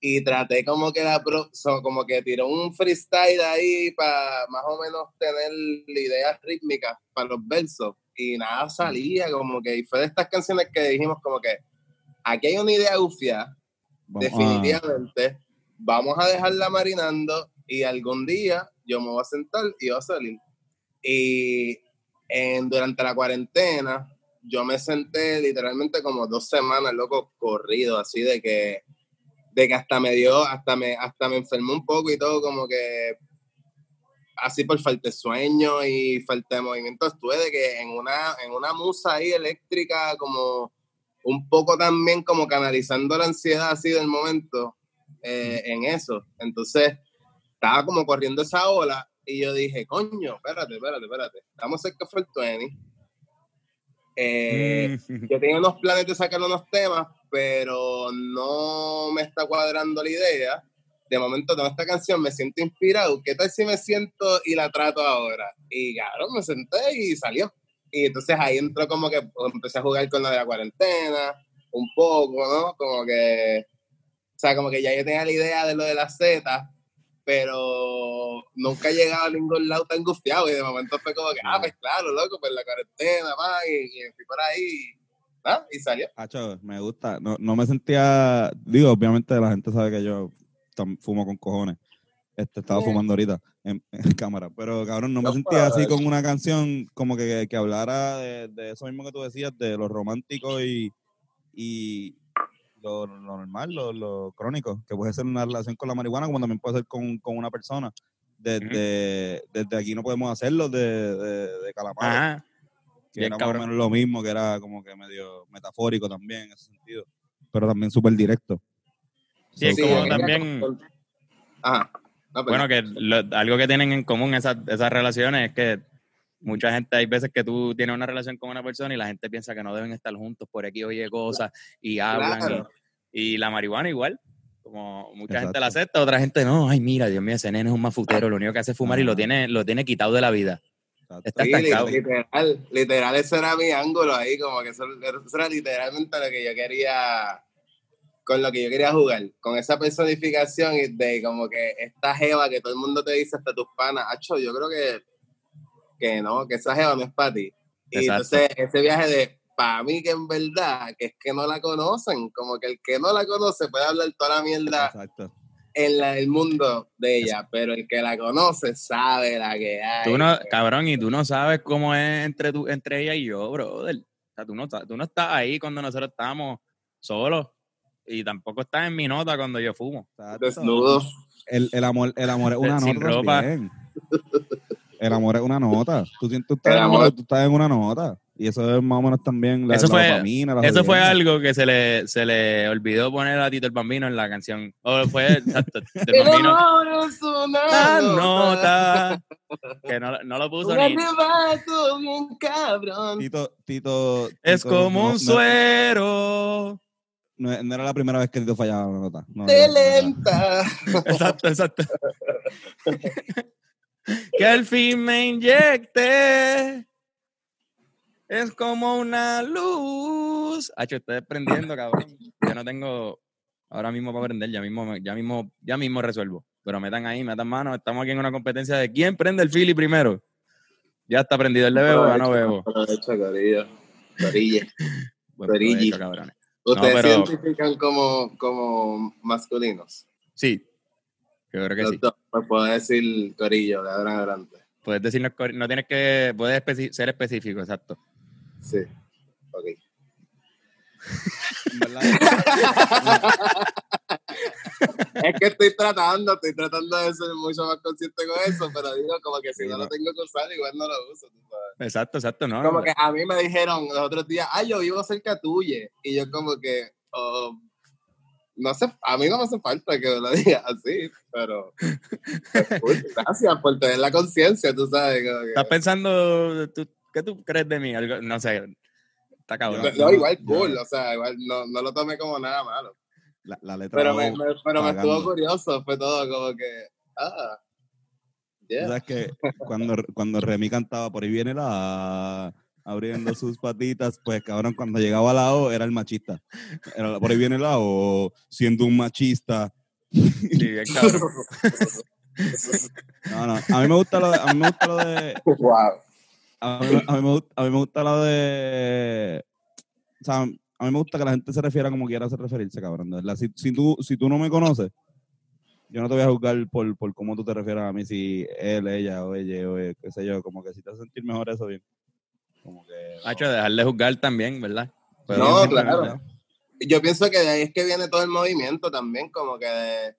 y traté como que la pro- so- como que tiró un freestyle ahí para más o menos tener ideas rítmicas para los versos y nada salía como que y fue de estas canciones que dijimos como que aquí hay una idea gufia Vamos a- definitivamente vamos a dejarla marinando y algún día yo me voy a sentar y va a salir. Y en, durante la cuarentena yo me senté literalmente como dos semanas loco corrido así de que de que hasta me dio hasta me hasta me enfermé un poco y todo como que así por falta de sueño y falta de movimiento estuve de que en una en una musa ahí eléctrica como un poco también como canalizando la ansiedad así del momento eh, en eso. Entonces, estaba como corriendo esa ola y yo dije, coño, espérate, espérate, espérate. Estamos cerca fue el 20. Eh, Mm. yo tenía unos planes de sacar unos temas, pero no me está cuadrando la idea. De momento tengo esta canción, me siento inspirado. ¿Qué tal si me siento y la trato ahora? Y cabrón, me senté y salió. Y entonces ahí entró como que empecé a jugar con lo de la cuarentena, un poco, ¿no? Como que, o sea, como que ya yo tenía la idea de lo de las Z, pero nunca he llegado a ningún lado tan gufiado. Y de momento fue como que, ah, pues claro, loco, pues la cuarentena, va, y, y fui por ahí, ¿ah? Y salió. Hacho, me gusta. No, no me sentía. Digo, obviamente la gente sabe que yo fumo con cojones. Este, estaba fumando ahorita en, en cámara. Pero cabrón, no me No, sentía así con una canción como que, que hablara de, de eso mismo que tú decías, de lo romántico y, y lo, lo normal, lo, lo crónico, que puede ser una relación con la marihuana, como también puede ser con, con una persona. Desde, desde aquí no podemos hacerlo, de, de, de Calamaro Ajá. que Bien era más cabrón. o menos lo mismo, que era como que medio metafórico también en ese sentido, pero también súper directo. Sí, es como también, con- Ajá. No, bueno, que lo- algo que tienen en común esas, esas relaciones es que mucha gente, hay veces que tú tienes una relación con una persona y la gente piensa que no deben estar juntos por aquí oye cosas y hablan. Claro. Y, y la marihuana igual. Como mucha gente Exacto. la acepta, otra gente no. Ay, mira, Dios mío, ese nene es un mafutero, lo único que hace es fumar y lo Ajá. tiene, lo tiene quitado de la vida. Está Sí, literal, literal, ese era mi ángulo ahí, como que eso, eso era literalmente lo que yo quería, con lo que yo quería jugar, con esa personificación y de como que esta jeva que todo el mundo te dice hasta tus panas, acho, yo creo que, que no, que esa jeva no es para ti. Y Exacto. entonces ese viaje de, para mí que en verdad, que es que no la conocen, como que el que no la conoce puede hablar toda la mierda Exacto. en la, el mundo de ella, pero el que la conoce sabe la que hay. Tú no, cabrón, y tú no sabes cómo es entre, tú, entre ella y yo, brother. O sea, tú no, tú no estás ahí cuando nosotros estábamos solos y tampoco estás en mi nota cuando yo fumo. Exacto. Desnudo. El, el amor, el amor es una Sin nota ropa. El amor es una nota. Tú sientes tú estás, El enamorado, amor- tú estás en una nota. Y eso es más o menos también la, Eso la fue- dopamina, la Eso fue algo que se le, se le olvidó poner a Tito el Bambino en la canción. O fue exacto, Tito el El Bambino. amor es una La nota. Que no, no lo puso ni. bien cabrón. Tito, Tito, Es Tito como no- un suero. No, no era la primera vez que Tito fallaba una nota. No, no. lenta. Exacto, exacto. que al fin me inyecte. Es como una luz. Hacho, estoy prendiendo, cabrón. Yo no tengo ahora mismo para prender, ya mismo, ya mismo, ya mismo resuelvo. Pero metan ahí, metan mano. Estamos aquí en una competencia de quién prende el Philly primero. Ya está prendido el de bebo, ya no bebo. Aprovecho, Corillo. Corille. Ustedes pero- se identifican como, como masculinos. Sí, yo creo que Los sí. dos. Pues puedo decir Corillo de ahora en adelante. Puedes decirnos, cor- no tienes que, puedes especi- ser específico, exacto. Sí. Ok. Verdad, es que estoy tratando, estoy tratando de ser mucho más consciente con eso, pero digo como que si Sí, no no. lo tengo que usar, igual no lo uso. sabes. Exacto, exacto, no. Como que a mí me dijeron los otros días, ay, yo vivo cerca tuya. Y yo como que, oh, no sé, a mí no me hace falta que me lo digas así, pero pues, gracias por tener la conciencia, tú sabes. que- ¿Estás pensando, tú- qué tú crees de mí? Algo- no sé, está cabrón. no, igual cool, o sea, igual no, no lo tomé como nada malo. La, la letra Pero me, pero me estuvo curioso, fue todo como que, ah, yeah. sabes que cuando, cuando Remy cantaba por ahí viene la A, abriendo sus patitas, pues cabrón, cuando llegaba la O era el machista. Era, por ahí viene la O, siendo un machista. Sí, bien cabrón. No, no, a mí me gusta lo de, a mí me gusta lo de, wow. a mí, a mí me, gusta, a mí me gusta lo de, o sea, a mí me gusta que la gente se refiera como quiera hacer referirse, cabrón, de verdad. Si, si, tú, si tú no me conoces, yo no te voy a juzgar por, por cómo tú te refieras a mí, si él, ella o ella o qué sé yo, como que si te hace sentir mejor eso, bien. Como que... Hacho, dejar de juzgar también, ¿verdad? Pero No, claro. Yo pienso que de ahí es que viene todo el movimiento también, como que de,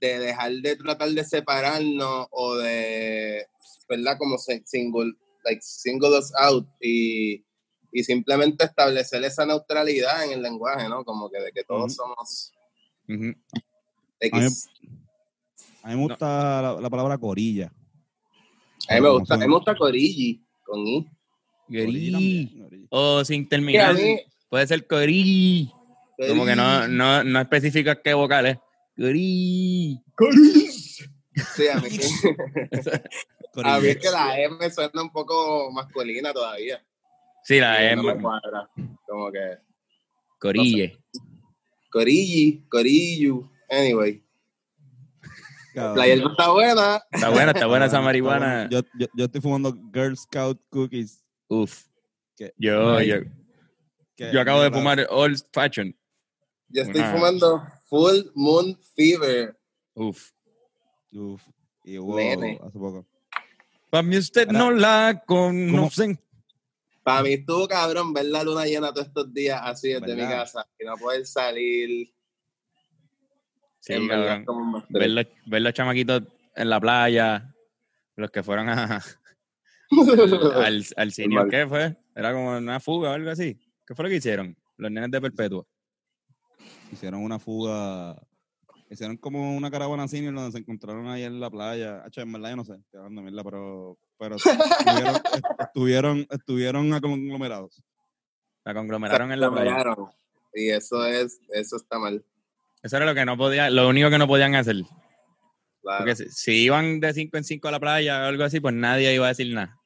de dejar de tratar de separarnos o de, ¿verdad? Como se- single, like single us out y, y simplemente establecer esa neutralidad en el lenguaje, ¿no? Como que de que todos somos. X. A mí me gusta la, la palabra corilla. A mí me gusta, a mí me gusta Corigi, con I. Corilla. O sin terminar, mí, puede ser corí. Como que no, no, no especificas qué vocales. Corí. Sí, a mí, a mí es que la M suena un poco masculina todavía. Sí, la no me M. cuadra. Como que Corille. Corigi, Corillu, anyway. Cabrón. La hierba está buena. Está buena, está buena esa marihuana. Yo, yo, yo estoy fumando Girl Scout Cookies. Uf. Yo, yo, yo acabo de fumar Old Fashion. Yo estoy Una- fumando Full Moon Fever. Uf. Uf, y Nene. hace poco. Para mí usted no la conoce. Para mí estuvo cabrón ver la luna llena todos estos días así desde mi casa y no poder salir. Sí, en verdad, cabrón. como un Ver los, ver los chamaquitos en la playa. Los que fueron a, al, al senior, Normal. ¿qué fue? Era como una fuga o algo así. ¿Qué fue lo que hicieron? Los nenes de Perpetua. Hicieron una fuga. Hicieron como una caravana senior donde se encontraron ahí en la playa. Hacho, en verdad yo no sé, estoy hablando mierda, pero, pero estuvieron, est- estuvieron, estuvieron conglomerados. La conglomeraron en la playa. Y eso es, eso está mal. Eso era lo que no podía, lo único que no podían hacer. claro. Porque si, si iban de 5 en 5 a la playa o algo así, pues nadie iba a decir nada.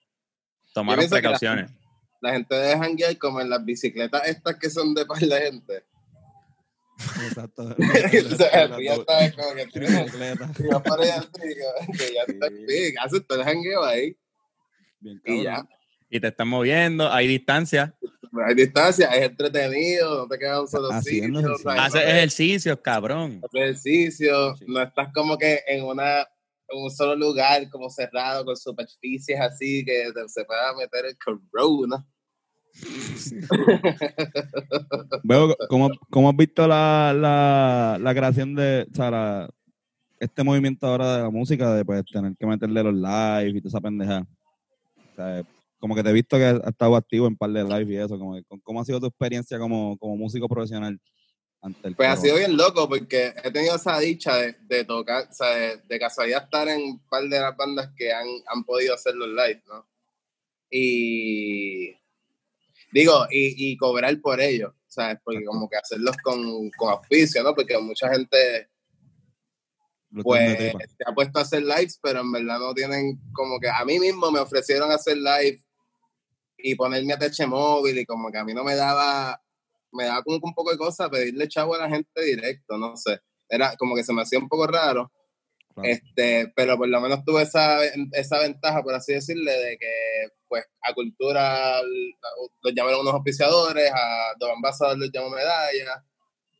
Tomaron la- precauciones. La gente de janguear como en las bicicletas estas que son de par de gente. Exacto. o sea, tú ya sabes como que que- que ya está el jangueo ahí Bien y ya. Y te están moviendo, hay distancia. Hay distancia, es entretenido, no te quedas un solo Haciendo sitio. Haces No ejercicios, cabrón. haces ejercicio, Sí. no estás como que en una en un solo lugar como cerrado con superficies así que te- se pueda meter el corona. Veo cómo, cómo has visto la, la, la creación de, o sea, la- este movimiento ahora de la música, de pues tener que meterle los live y toda esa pendeja. Sea, como que te he visto que has estado activo en par de live y eso, como que, ¿cómo ha sido tu experiencia como, como músico profesional ante el Pues ha corona? sido bien loco porque he tenido esa dicha de, de tocar, o sea, de, de casualidad estar en un par de las bandas que han, han podido hacer los live, ¿no? Y digo, y, y cobrar por ello, ¿sabes? Porque como que hacerlos con, con auspicio, ¿no? Porque mucha gente pues se ha puesto a hacer lives, pero en verdad no tienen como que a mí mismo me ofrecieron hacer live y ponerme a teche móvil y como que a mí no me daba, me daba como que un poco de cosa pedirle chavo a la gente directo, no sé. Era como que se me hacía un poco raro, Claro. este, pero por lo menos tuve esa, esa ventaja, por así decirle, de que pues a Cultura los llamaron unos auspiciadores, a Don Ambassador los llamó medallas,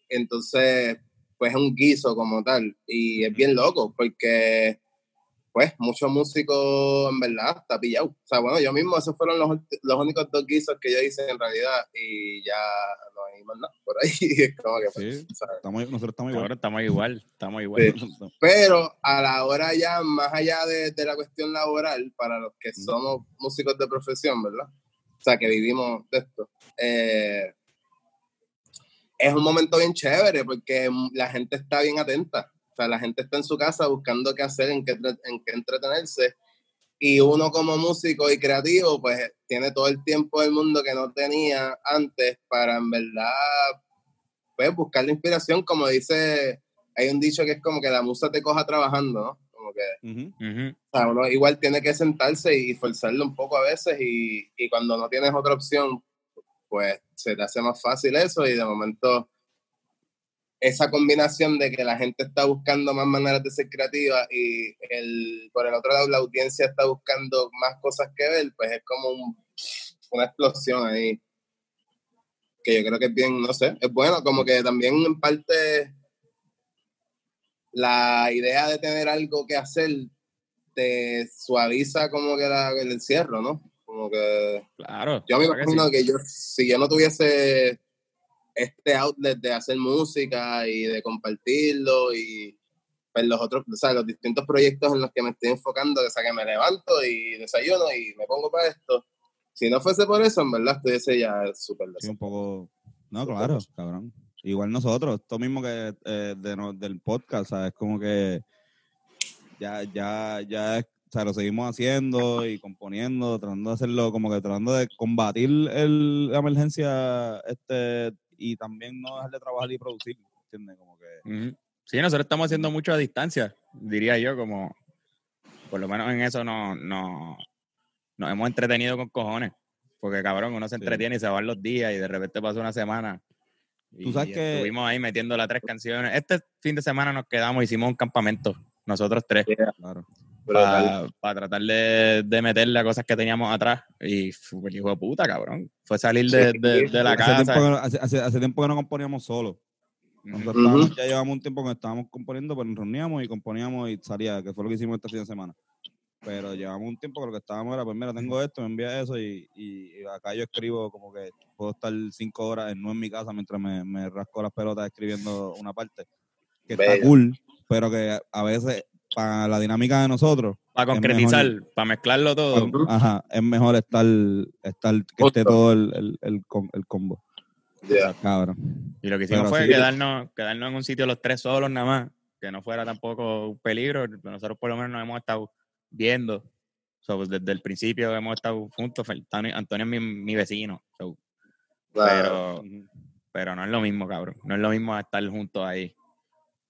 entonces pues es un guiso como tal y es bien loco porque pues muchos músicos en verdad está pillado. O sea, bueno, yo mismo, esos fueron los, los únicos dos guisos que yo hice en realidad y ya no hay más nada por ahí. Es como que, pues, Sí. Estamos, nosotros estamos igual. Estamos igual, estamos igual. Pero a la hora ya, más allá de, de la cuestión laboral, para los que somos músicos de profesión, ¿verdad? O sea, que vivimos de esto. eh, es un momento bien chévere porque la gente está bien atenta. O sea, la gente está en su casa buscando qué hacer, en qué, en qué entretenerse. Y uno como músico y creativo, pues tiene todo el tiempo del mundo que no tenía antes para en verdad, pues buscar la inspiración. Como dice, hay un dicho que es como que la musa te coja trabajando, ¿no? Como que Ujú. Ujú. o sea, uno igual tiene que sentarse y forzarlo un poco a veces y, y cuando no tienes otra opción, pues se te hace más fácil eso y de momento esa combinación de que la gente está buscando más maneras de ser creativa y el, por el otro lado la audiencia está buscando más cosas que ver, pues es como un- una explosión ahí que yo creo que es bien, no sé, es bueno, como que también en parte la idea de tener algo que hacer te suaviza como que el encierro, ¿no? Como que Claro. yo me que imagino sí. que yo, si yo no tuviese este outlet de hacer música y de compartirlo y pues los otros, o sea, los distintos proyectos en los que me estoy enfocando, o sea, que me levanto y desayuno y me pongo para esto. Si no fuese por eso, en verdad estuviese ya súper Sí, un poco. No, claro, cabrón. Igual nosotros, esto mismo que eh, de no- del podcast, ¿sabes? Como que ya, ya, ya, o sea, lo seguimos haciendo y componiendo, tratando de hacerlo, como que tratando de combatir el, la emergencia este y también no dejar de trabajar y producir, ¿entiendes? Como que. Sí, nosotros estamos haciendo mucho a distancia, diría yo, como por lo menos en eso no, no, nos hemos entretenido con cojones. Porque cabrón, uno se Sí. entretiene y se van los días y de repente pasa una semana. Y Tú sabes que- estuvimos ahí metiendo las tres canciones. Este fin de semana nos quedamos, hicimos un campamento, nosotros tres, Claro. Para tratar de, de meterle a cosas que teníamos atrás. Y fue el hijo de puta, cabrón. Fue salir de, de- de la Hace casa. tiempo, que, no- hace, hace- hace tiempo que no componíamos solos. Nosotros estábamos- ya llevamos un tiempo que estábamos componiendo, pero nos reuníamos y componíamos y salía, que fue lo que hicimos este fin de semana. Pero llevamos un tiempo que lo que estábamos era, pues mira, tengo esto, me envía eso y, y- y acá yo escribo como que puedo estar cinco horas en, no en mi casa mientras me, me rasco las pelotas escribiendo una parte. Que está cool, pero que a veces para la dinámica de nosotros, Para concretizar, mejor- para mezclarlo todo. pa- ajá, es mejor estar, estar que esté todo el, el, el, com- el combo. Ya. Cabrón. Y lo que hicimos Pero fue sí. quedarnos, quedarnos en un sitio los tres solos nada más, que no fuera tampoco un peligro. Nosotros por lo menos nos hemos estado viendo. So, pues, desde el principio hemos estado juntos. Antonio, es mi, mi vecino. so, Claro. pero, pero no es lo mismo, cabrón. No es lo mismo estar juntos ahí.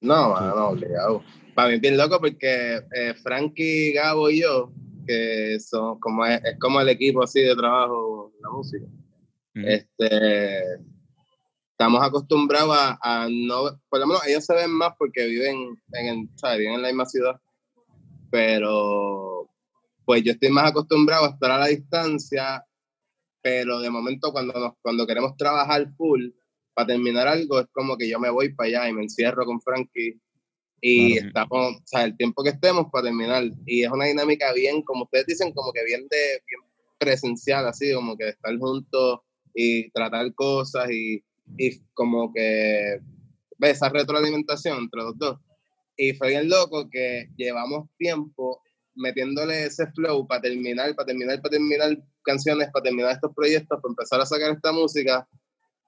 No, mano, obligado. Para mí es bien loco porque eh, Frankie, Gabo y yo, que son como es, es como el equipo así de trabajo en la música, este, estamos acostumbrados a, a no, por lo menos ellos se ven más porque viven en, viven en la misma ciudad, pero pues yo estoy más acostumbrado a estar a la distancia, pero de momento cuando, nos, cuando queremos trabajar full, para terminar algo, es como que yo me voy para allá y me encierro con Frankie y Claro. estamos, o sea, el tiempo que estemos para terminar. Y es una dinámica bien, como ustedes dicen, como que bien de bien presencial, así, como que de estar juntos y tratar cosas y, y como que ve esa retroalimentación entre los dos. Y fue bien loco que llevamos tiempo metiéndole ese flow para terminar, para terminar, para terminar canciones, para terminar estos proyectos, para empezar a sacar esta música.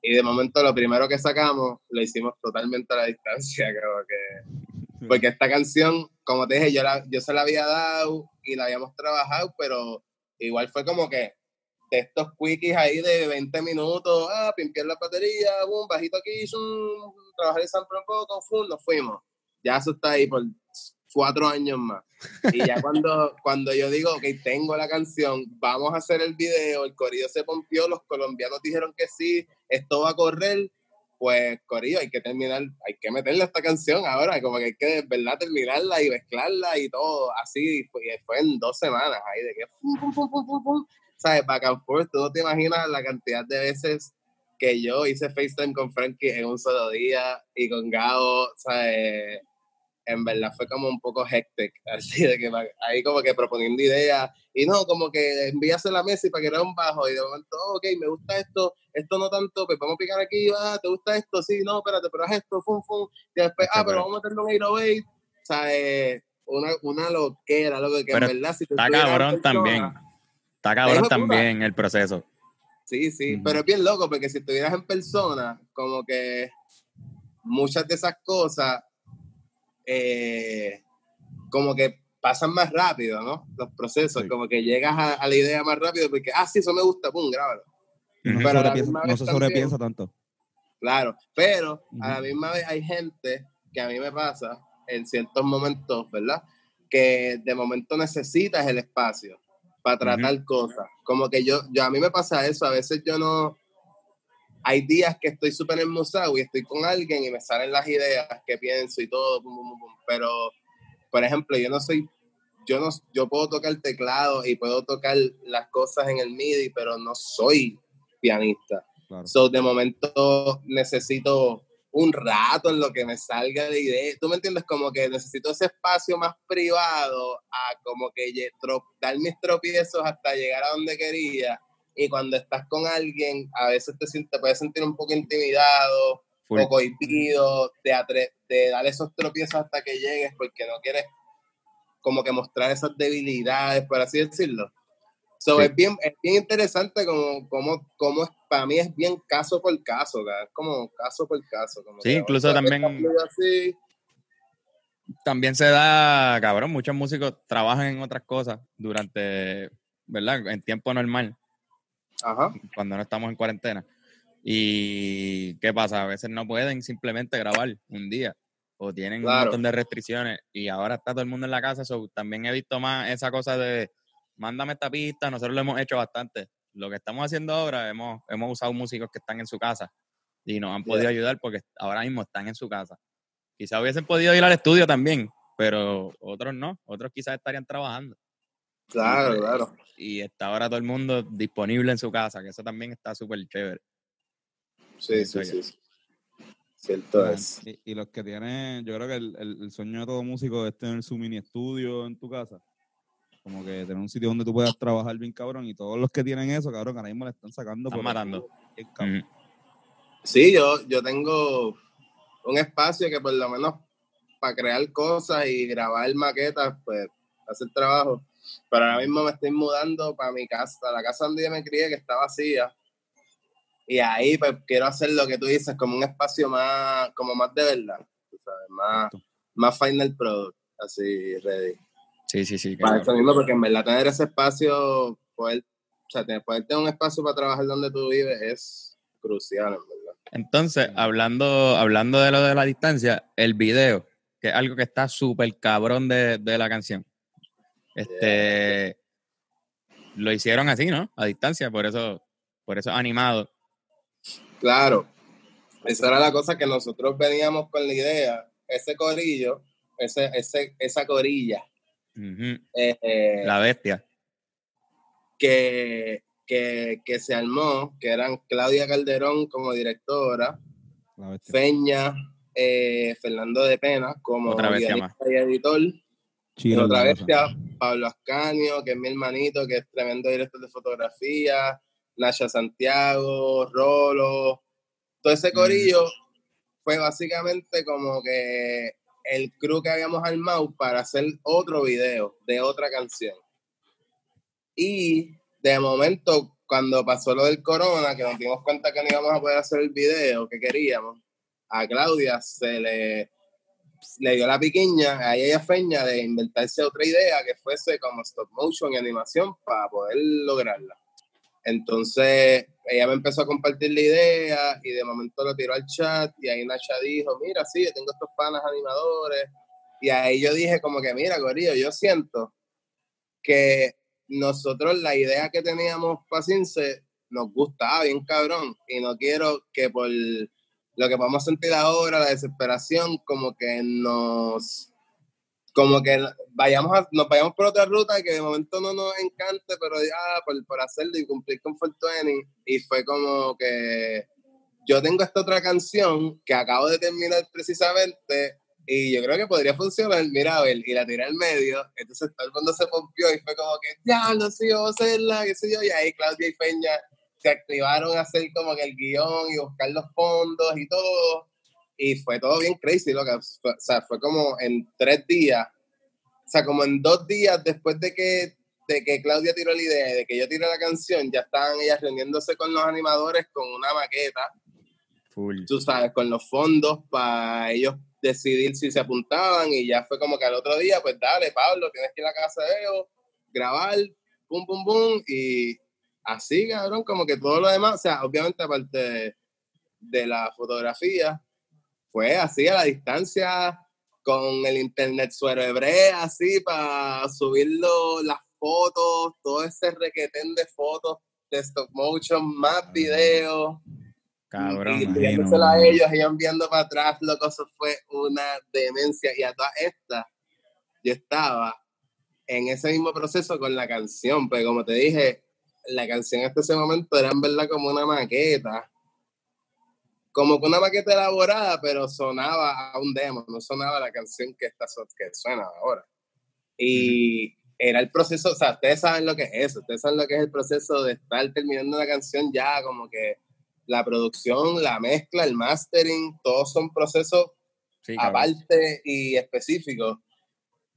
Y de momento lo primero que sacamos lo hicimos totalmente a la distancia, creo que. Porque esta canción, como te dije, yo, la, yo se la había dado y la habíamos trabajado, pero igual fue como que de estos quickies ahí de 20 minutos, ah, pimpear la batería, boom, bajito aquí, zoom, trabajar el sample un poco, fum, nos fuimos. Ya eso está ahí por cuatro años más. Y ya cuando, cuando yo digo, ok, tengo la canción, vamos a hacer el video, el corillo se pompió, los colombianos dijeron que sí, esto va a correr, pues corillo, hay que terminar, hay que meterle esta canción ahora, como que hay que de verdad terminarla y mezclarla y todo, así, fue, y fue en dos semanas ahí, de que pum, pum, pum, pum, pum, pum, ¿sabes? Back and forth, tú no te imaginas la cantidad de veces que yo hice FaceTime con Frankie en un solo día y con Gabo, ¿sabes? En verdad fue como un poco hectic, así de que ahí como que proponiendo ideas, y no, como que envíase la mesa y para que era un bajo, y de momento, oh, ok, me gusta esto, esto no tanto, pues vamos a picar aquí, ah, ¿te gusta esto? Sí, no, espérate, pero haz esto, fum, fum, y después, ah, pero vamos a meterlo en 808, o sea, eh, una, una loquera, loco, que Pero en verdad, si tú Está cabrón también. Está Hijo cabrón también el proceso. Sí, sí, pero es bien loco porque si estuvieras en persona, como que muchas de esas cosas, eh, como que pasan más rápido, ¿no? Los procesos, Sí. como que llegas a, a la idea más rápido porque, ah, sí, eso me gusta, pum, grábalo. No, se Pero misma no se sobrepiensa tanto. Claro, pero a la misma vez hay gente que a mí me pasa en ciertos momentos, ¿verdad? Que de momento necesitas el espacio para tratar cosas. Como que yo, yo, a mí me pasa eso, a veces yo no... Hay días que estoy súper enmusado y estoy con alguien y me salen las ideas que pienso y todo, pum, pum, pum, pum. pero, por ejemplo, yo no soy... Yo, no, yo puedo tocar teclado y puedo tocar las cosas en el MIDI, pero no soy pianista. Claro. So, de momento necesito un rato en lo que me salga de idea. ¿Tú me entiendes? Como que necesito ese espacio más privado a como que dar mis tropiezos hasta llegar a donde quería. Y cuando estás con alguien, a veces te, te puedes sentir un poco intimidado Full. o cohibido de, atre- de dar esos tropiezos hasta que llegues porque no quieres como que mostrar esas debilidades, por así decirlo. So, Sí. es, bien, es bien interesante como, como, como para mí es bien caso por caso, es como caso por caso. Como Sí, que, incluso o sea, también- así. También se da, cabrón, muchos músicos trabajan en otras cosas durante, ¿verdad? En tiempo normal, Ajá, cuando no estamos en cuarentena. Y ¿qué pasa? A veces no pueden simplemente grabar un día o tienen un montón de restricciones y ahora está todo el mundo en la casa. so, también he visto más esa cosa de mándame esta pista, nosotros lo hemos hecho bastante. Lo que estamos haciendo ahora, hemos, hemos usado músicos que están en su casa y nos han Yeah. podido ayudar porque ahora mismo están en su casa. Quizás hubiesen podido ir al estudio también, pero otros no, otros quizás estarían trabajando. Claro, pues, claro. Y está ahora todo el mundo disponible en su casa, que eso también está súper chévere. Sí, sí, sí. Cierto es. Y, y los que tienen, yo creo que el, el- el sueño de todo músico es tener su mini estudio en tu casa. Como que tener un sitio donde tú puedas trabajar bien cabrón. Y todos los que tienen eso, cabrón, ahora mismo le están sacando. Están por matando. Sí, yo, yo tengo un espacio que por lo menos para crear cosas y grabar maquetas, pues hacer trabajo. Pero ahora mismo me estoy mudando para mi casa, la casa donde yo me crié, que está vacía. Y ahí pues quiero hacer lo que tú dices, como un espacio más, como más de verdad, sabes, más, más final product, así ready. Sí, sí, sí. Para claro. eso mismo, porque en verdad tener ese espacio, poder, o sea, tener- poder tener un espacio para trabajar donde tú vives es crucial, en verdad. Entonces, hablando, hablando de lo de la distancia, el video, que es algo que está súper cabrón de, de la canción. Este lo hicieron así, ¿no? A distancia, por eso, por eso animado. Claro, esa era la cosa que nosotros veníamos con la idea, ese corillo, ese, ese, esa corilla, eh, eh, La bestia. que, que, que se armó, que eran Claudia Calderón como directora. Feña, eh, Fernando de Pena como Otra bestia guionista y editor, y otra casa. bestia, Pablo Ascanio, que es mi hermanito, que es tremendo director de fotografía, Nasha Santiago, Rolo, todo ese Mm. corillo fue básicamente como que el crew que habíamos armado para hacer otro video de otra canción. Y de momento, cuando pasó lo del corona, que nos dimos cuenta que no íbamos a poder hacer el video que queríamos, a Claudia se le, le dio la piquiña a ella Feña de inventarse otra idea que fuese como stop motion y animación para poder lograrla. Entonces ella me empezó a compartir la idea y de momento lo tiró al chat y ahí Nacha dijo, mira, sí, yo tengo estos panas animadores. Y ahí yo dije como que, mira, Corillo, yo siento que nosotros la idea que teníamos para Cince nos gustaba bien cabrón y no quiero que por lo que vamos a sentir ahora, la desesperación, como que nos como que vayamos a- nos vayamos por otra ruta que de momento no nos encante, pero ah, por, por hacerlo y cumplir con 420. Y fue como que yo tengo esta otra canción que acabo de terminar precisamente Y yo creo que podría funcionar, mira, a ver, y la tiré al medio, entonces todo el mundo se pompió y fue como que, ya, no sé, vamos a hacerla, qué sé yo, y ahí Claudia y Peña se activaron a hacer como que el guion y buscar los fondos y todo, y fue todo bien crazy, loca, o sea, fue como en tres días, o sea, como en dos días después de que, de que Claudia tiró la idea de que yo tiré la canción, ya estaban ellas reuniéndose con los animadores con una maqueta, Full. tú sabes, con los fondos para ellos decidir si se apuntaban y ya fue como que al otro día, pues dale, Pablo, tienes que ir a la casa de Eo, grabar, pum, pum, pum, y así, cabrón, como que todo lo demás, o sea, obviamente aparte de, de la fotografía, fue así a la distancia, con el internet suero hebrea, así, para subirlo, las fotos, todo ese requetén de fotos de stop motion, más videos. Cabrón. Y tirándosela a ellos, ellos enviando para atrás, loco, eso fue una demencia. Y a todas estas, yo estaba en ese mismo proceso con la canción, pero como te dije, la canción hasta ese momento era en verdad como una maqueta. Como que una maqueta elaborada, pero sonaba a un demo, no sonaba la canción que, está, que suena ahora. Y era el proceso, o sea, ustedes saben lo que es eso, ustedes saben lo que es el proceso de estar terminando una canción ya, como que la producción, la mezcla, el mastering, todos son procesos Sí, aparte y específicos.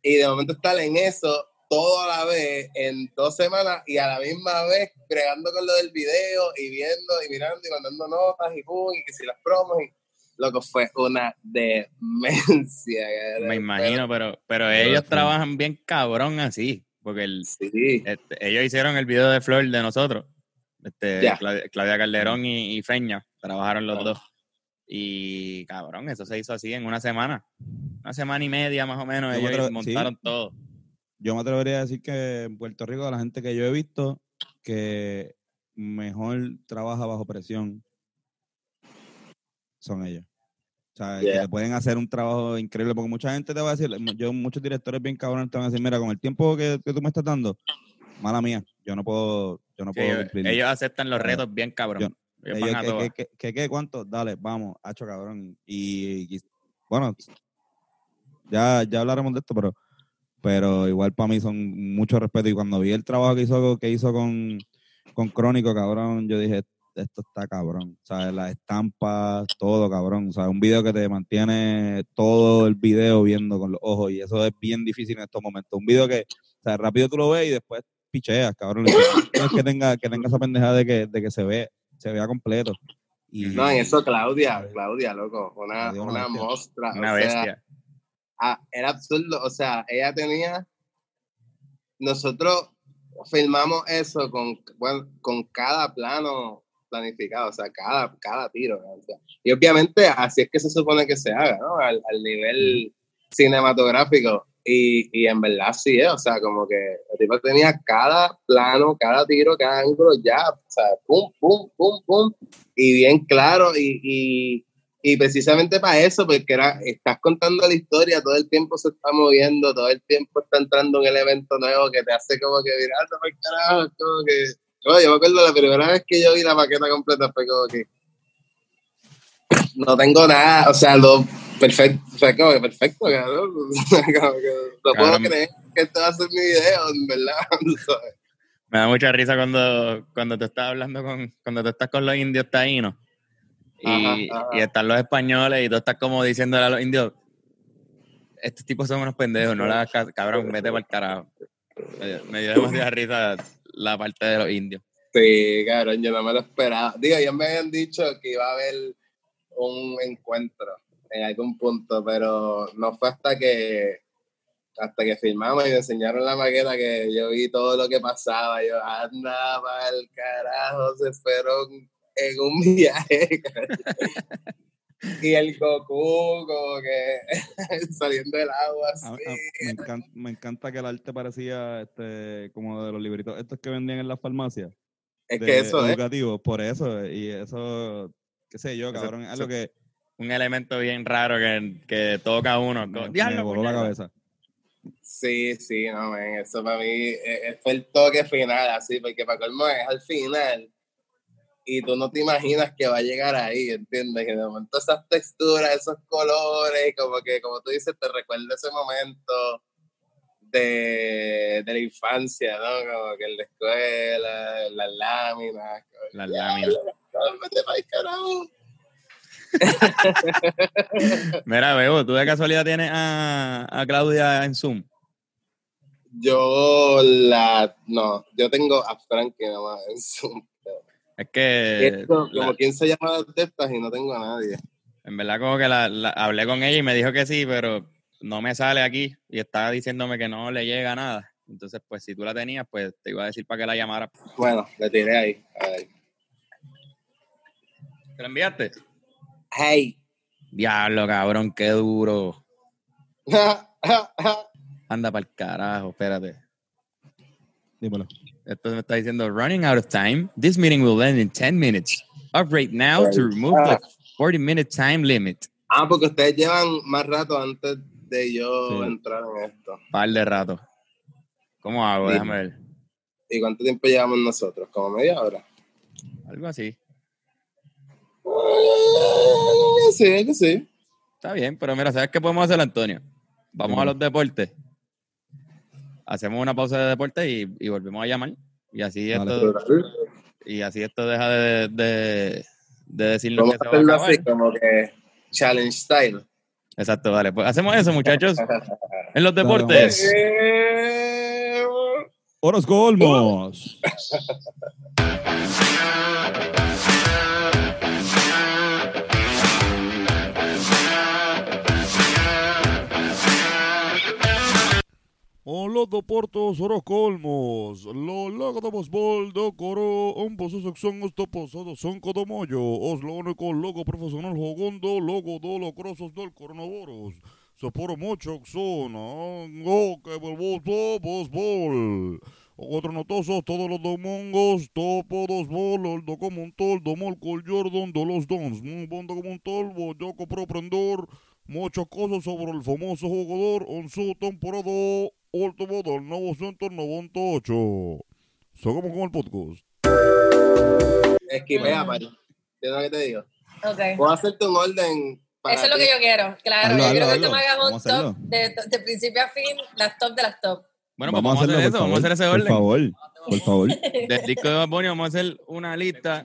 Y de momento estar en eso todo a la vez en dos semanas y a la misma vez bregando con lo del video y viendo y mirando y mandando notas y pum, y que si las promos y loco fue una demencia. Me imagino, pero, pero ellos sí. trabajan bien cabrón así. Porque el, Sí, este, ellos hicieron el video de Flor de nosotros. Este. Claudia, Claudia Calderón y, y Feña trabajaron los Ah. dos. Y cabrón, eso se hizo así en una semana. Una semana y media más o menos. Ellos montaron sí. todo. Yo me atrevería a decir que en Puerto Rico, la gente que yo he visto que mejor trabaja bajo presión son ellos. O sea, que Yeah. le pueden hacer un trabajo increíble, porque mucha gente te va a decir, yo, muchos directores bien cabrones te van a decir, mira, con el tiempo que, que tú me estás dando, mala mía, yo no puedo, yo no Sí, puedo ellos, cumplir. ellos aceptan los retos bien cabrón. yo- Ellos Ellos, van a ¿qué, todas. qué, qué, qué, qué, cuánto? Dale, vamos, hacho cabrón. Y, y- bueno, ya, ya hablaremos de esto, pero, pero igual para mí son mucho respeto. Y cuando vi el trabajo que hizo, que hizo con, con Crónico, cabrón, yo dije, esto está cabrón. O sea, las estampas, todo cabrón. O sea, un video que te mantiene todo el video viendo con los ojos. Y eso es bien difícil en estos momentos. Un video que, o sea, rápido tú lo ves y después picheas, cabrón. Lo importante es que tenga, que tenga esa pendejada de que, de que se ve, se vea completo. Y, no, en eso Claudia, Claudia, loco, una, una mostra. Una o sea, bestia. Ah, era absurdo. O sea, ella tenía. Nosotros filmamos eso con, bueno, con cada plano planificado, o sea, cada, cada tiro. ¿no? O sea, y obviamente así es que se supone que se haga, ¿no? Al, al nivel cinematográfico. Y, y en verdad sí es, o sea, como que el tipo tenía cada plano, cada tiro, cada ángulo ya, o sea, pum, pum, pum, pum, y bien claro, y, y, y precisamente para eso, porque era, estás contando la historia, todo el tiempo se está moviendo, todo el tiempo está entrando un elemento nuevo que te hace como que mirar por carajo, como que. Yo me acuerdo la primera vez que yo vi la maqueta completa fue como que. No tengo nada, o sea, lo perfecto, fue como que perfecto, cabrón. Como que no puedo creer que esto va a ser mi video, en verdad. Me da mucha risa cuando, cuando te estás hablando con, cuando te estás con los indios taínos y, Ajá, ajá. y están los españoles y tú estás como diciéndole a los indios, estos tipos son unos pendejos, no caso, cabrón, vete para el carajo. Me, me dio demasiada risa la parte de los indios. Sí, cabrón, yo no me lo esperaba. Digo, ya me habían dicho que iba a haber un encuentro en algún punto, pero no fue hasta que hasta que filmamos y me enseñaron la maqueta que yo vi todo lo que pasaba. Yo, anda el carajo, se fueron en un viaje. y el Goku como que saliendo del agua A- así. a- me, encanta, me encanta que el arte parecía este, como de los libritos estos que vendían en las farmacias. Es de que eso es. educativos, por eso, y eso, qué sé yo, cabrón, es eso- algo que Un elemento bien raro que, que toca a uno. me, me "Diablo, voló la puñeta". cabeza. Sí, sí, no, man, eso para mí eh, eh, fue el toque final, así, porque para colmo es al final, y tú no te imaginas que va a llegar ahí, ¿entiendes? Que de momento esas texturas, esos colores, como que, como tú dices, te recuerda ese momento de, de la infancia, ¿no? Como que en la escuela, las láminas. Las "Ya, láminas. vete pa'l carajo". Mira, Bebo, ¿tú de casualidad tienes a, a Claudia en Zoom? Yo la, no, yo tengo a Frankie nomás en Zoom. Es que Esto, la- como 15 llamadas de estas y no tengo a nadie. en verdad como que la, la- hablé con ella y me dijo que sí, pero no me sale aquí y estaba diciéndome que no le llega nada. Entonces, pues si tú la tenías, pues te iba a decir para que la llamara. Bueno, le tiré ahí. A ver. ¿Te la enviaste? Hey. Diablo, cabrón, qué duro. Anda para el carajo, espérate. Dímelo. Esto me está diciendo, running out of time. This meeting will end in 10 minutes. Upgrade now to remove the 40 minute time limit. ah, porque ustedes llevan más rato antes de yo Sí. entrar en esto. Par de rato. ¿Cómo hago? Sí. Déjame ver. ¿Y cuánto tiempo llevamos nosotros? ¿Como media hora? Algo así. Eh, Sí, que sí. Está bien, pero mira, ¿sabes qué podemos hacer, Antonio? Vamos a los deportes. Hacemos una pausa de deporte y, y volvemos a llamar. Y así Dale. esto, y así esto deja de, de, de decirnos Vamos que se va a hacerlo acabar. así, como que challenge style. Exacto, vale. Pues hacemos eso, muchachos. En los deportes. Eh, Oros Golmos. Los deportes oros colmos. Lo baseball de coro. Un pozo sección esto pasado son codomoyo. Os lo único logo profesional jugando. Logo crossos del coronavirus. Se por mucho zona. Go que vuelvo baseball. Otro notosos todos los domingos. Topo dos bol. El documental de Michael Jordan de los Dons. Muy buen documental. Voy a comprar aprender muchas cosas sobre el famoso jugador en su temporada última del 998. Seguimos con el podcast. Esquivea, Mm. pal. ¿Entiendes lo que te digo? Ok. Puedo hacerte un orden para Eso es lo que yo quiero. Claro, Hazlo, yo quiero hazlo, que tú me hagas un Vamos top de, de principio a fin, las top de las top. Bueno, pues vamos, a hacer eso, por vamos a hacer ese favor, orden. Por favor, por favor. Del disco de Bad Bunny vamos a hacer una lista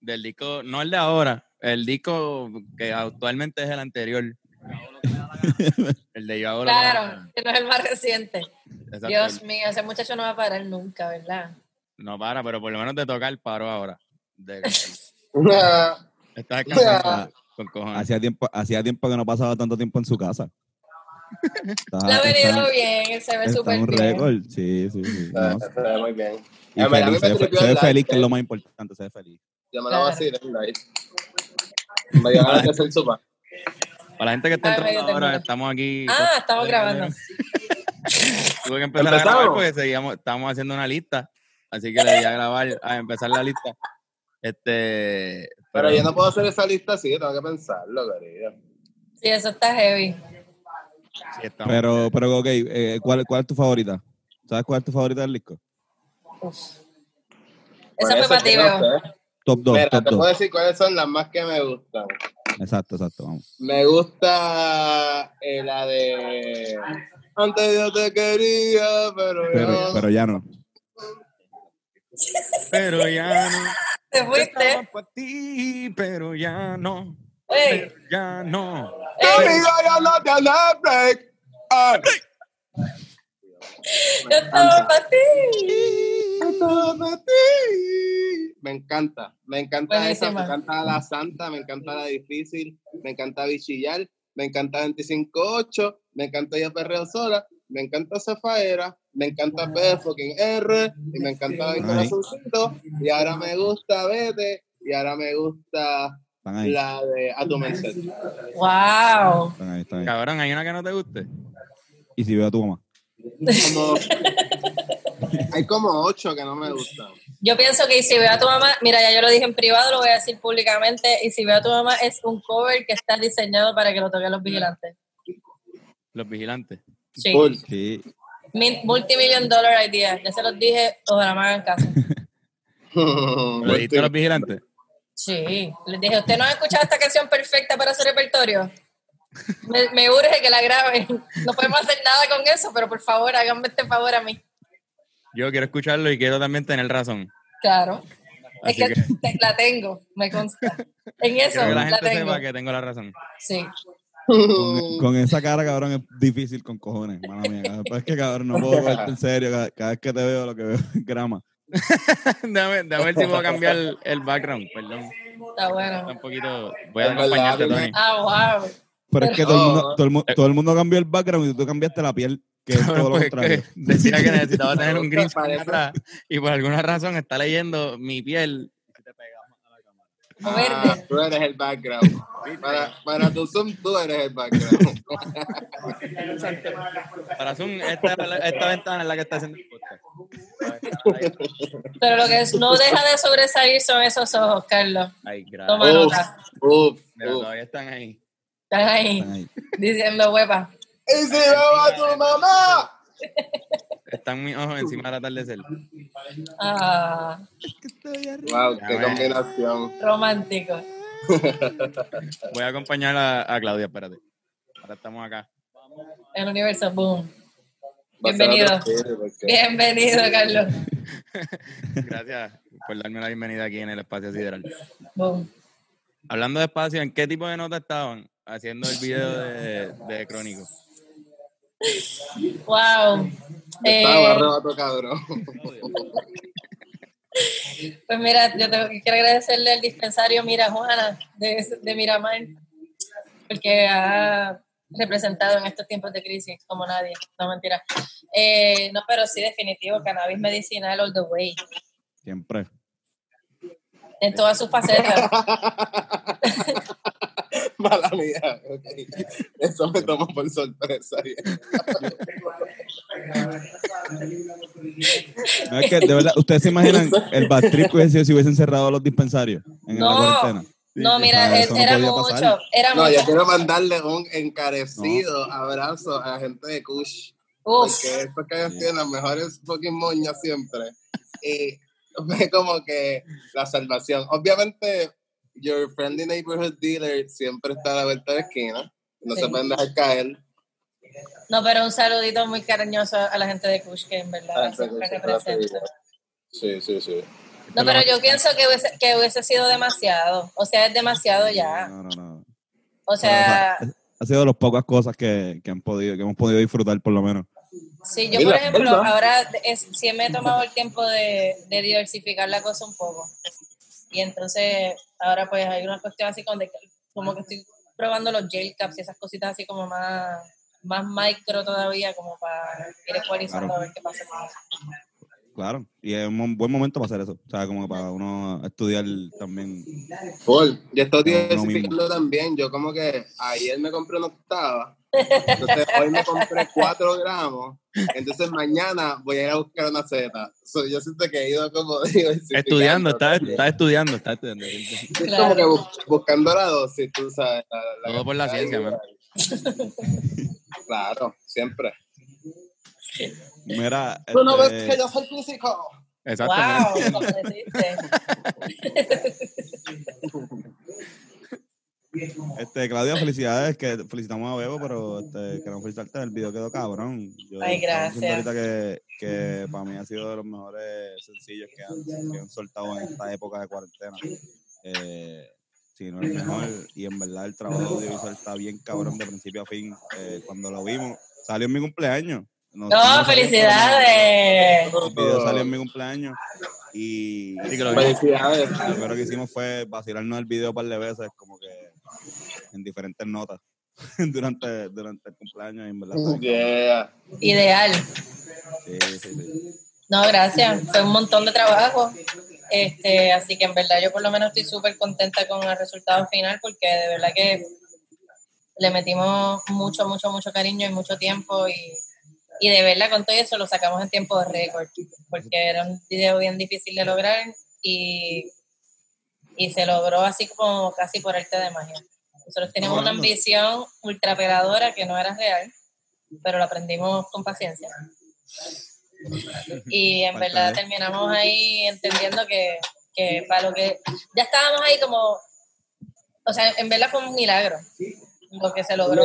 del disco, no el de ahora, el disco que actualmente es el anterior. el de Yo hago Claro, que no es el más reciente. Exacto. Dios mío, ese muchacho no va a parar nunca, ¿verdad? No para, pero por lo menos de tocar paro ahora. De, estás. Hacía tiempo, hacía tiempo que no pasaba tanto tiempo en su casa. Está- Le ha venido está- bien, él se ve está súper un bien. récord, sí, sí, sí. No, se ve muy bien. y a feliz, se ve, se feliz, que es lo más importante, se ve feliz. Yo me la voy a decir en live. Me dio ganas de hacer sopa. Para la gente que está entrando ahora, estamos aquí. Ah, estamos grabando. Tuve que empezar a grabar porque seguíamos, estábamos haciendo una lista. Así que le di a grabar, a empezar la lista. Este. Pero yo no puedo hacer esa lista así, tengo que pensarlo, querido. Sí, eso está heavy. sí, Pero, pero, ok, eh, ¿cuál, ¿cuál es tu favorita? ¿Sabes cuál es tu favorita del disco? Uf. Esa fue para ti, sé. Top 2, Mira, top te puedo 2. decir cuáles son las más que me gustan. Exacto, exacto, vamos. Me gusta eh, la de Antes yo te quería, pero, Pero, ya- pero ya no. Pero ya no. Te Estaba fuiste. pa' ti, pero ya no. Ey, Pero ya no. ey, Conmigo ya no tiene break. Ah, yo estaba para ti. Todo para ti. Me encanta, me encanta esa, me encanta la santa, me encanta la difícil, me encanta bichillar, me encanta 25-8, me encanta yo perreo sola, me encanta Zafaera, me encanta P fucking R, y me encanta el corazoncito, y ahora me gusta Vete, y ahora me gusta la de A tu merced. Wow. están ahí, están ahí. Cabrón, hay una que no te guste. Y si veo a tu mamá. Como- hay como ocho que no me gustan. Yo pienso que y si veo a tu mamá, mira, ya yo lo dije en privado, lo voy a decir públicamente, y si veo a tu mamá es un cover que está diseñado para que lo toquen los vigilantes. Los vigilantes. Sí. Sí, Multimillion dollar idea. Ya se los dije, ojalá me hagan caso. ¿Lo dijiste a los vigilantes? Sí, les dije, ¿usted no ha escuchado esta canción perfecta para su repertorio? Me, me urge que la graben. No podemos hacer nada con eso, pero por favor, háganme este favor a mí. Yo quiero escucharlo y quiero también tener razón. Claro. Así es que, la tengo, me consta. En eso que la la gente tengo. sepa que tengo la razón. Sí. Con, con esa cara, cabrón, es difícil con cojones, mala mía. cabrón. Es que, cabrón, no puedo cogerte en serio. Cada, cada vez que te veo, lo que veo es grama. déjame, déjame ver si puedo cambiar el background. Perdón. Está Está bueno. un poquito. Voy a acompañarte, dime. Tony. Ah, wow. Pero es que todo el, mundo, No. todo, el, mu- todo el mundo cambió el background y tú cambiaste la piel, que es todo lo Pues, contrario. que decía que necesitaba tener un green screen atrás y por alguna razón está leyendo mi piel. Ah, tú eres el background. Para, para tu Zoom, tú eres el background. Para Zoom, esta, esta ventana es la que está haciendo el podcast. Pero lo que es- no deja de sobresalir son esos ojos, Carlos. Ay, gracias. Toma Uf, nota. uf, Mira, uf. todavía están ahí. Están ahí Están ahí. diciendo huepa. ¡Y si veo a tu mamá! Están mis ojos encima del atardecer. Ah, Wow, qué combinación. romántico. Voy a acompañar a, a Claudia, espérate. Ahora estamos acá. El universo, boom. Bienvenido. Bienvenido, Carlos. Gracias por darme la bienvenida aquí en el espacio sideral. Boom. Hablando de espacio, ¿en qué tipo de nota estaban haciendo el video de, de Crónico? Wow. Estaba Eh, arrebato, cabrón. Pues mira, yo tengo- quiero agradecerle al dispensario Mira Juana de, de Miramar, porque ha representado en estos tiempos de crisis como nadie, no mentira. Eh, no, pero sí, definitivo, cannabis medicinal all the way, Siempre. en todas sus facetas. Mala mía. ok. Eso me tomó por sorpresa. No, es que, de verdad, ¿ustedes se imaginan el bad trip que hubiese sido si hubiesen cerrado los dispensarios en No. la cuarentena? No, mira, Ah, eh, no era podía mucho, pasar. era No, yo mucho. quiero mandarle un encarecido abrazo a la gente de Kush. Uf, Porque estos que ellos tienen las mejores fucking moñas siempre. Y fue como que la salvación. Obviamente, your friendly neighborhood dealer siempre está a la vuelta de la esquina. No Sí. se pueden dejar caer. no, pero un saludito muy cariñoso a la gente de Kush, que en Ah, verdad sí, siempre sí. Sí, sí, sí. No, pero yo pienso que hubiese, que hubiese sido demasiado. O sea, es demasiado ya. No, no, no. O sea, Ha sido de las pocas cosas que, que han podido, que hemos podido disfrutar, por lo menos. sí, yo por ejemplo, ahora es, sí me he tomado el tiempo de, de diversificar la cosa un poco. Y entonces, ahora pues hay una cuestión así como, de, que- como que estoy probando los gel caps y esas cositas así como más, más micro todavía, como para ir ecualizando Claro. a ver qué pasa con eso. Claro. Y es un buen momento para hacer eso. O sea, como para uno estudiar también. Full. Yo estoy diversificando también. Yo como que ayer me compré una octava. Entonces hoy me compré 4 gramos. Entonces mañana voy a ir a buscar una Z. So, yo siento que he ido como diversificando Estudiando, está, está estudiando, está estudiando. Es Claro. como que bu- buscando la dosis, tú sabes. la- la Todo por la ciencia, man. Claro, siempre. Mira, Tú no ves este, que yo soy físico. Exactamente. Wow. este, Claudia, felicidades, que felicitamos a Bebo, pero este, queremos felicitarte, el video quedó cabrón. Yo Ay, gracias. ahorita que, que para mí ha sido de los mejores sencillos que han, que han soltado en esta época de cuarentena. Eh, si no el mejor, y en verdad el trabajo audiovisual está bien cabrón de principio a fin. Eh, cuando lo vimos, salió en mi cumpleaños. No, felicidades. El video salió en mi cumpleaños y que lo lo primero que hicimos fue vacilarnos el video un par de veces, como que en diferentes notas durante, durante el cumpleaños. En verdad, Yeah. Ideal. cabrón. sí, sí, sí. No, gracias. Fue un montón de trabajo. Este, así que en verdad yo por lo menos estoy súper contenta con el resultado final porque de verdad que le metimos mucho, mucho, mucho cariño y mucho tiempo y, y de verdad con todo eso lo sacamos en tiempo de récord porque era un video bien difícil de lograr y, y se logró así como casi por arte de magia. Nosotros teníamos una ambición ultra pegadora que no era real, pero lo aprendimos con paciencia. Y en verdad de- terminamos ahí entendiendo que, porque para lo que ya estábamos ahí como, o sea, en verdad fue un milagro lo que se logró.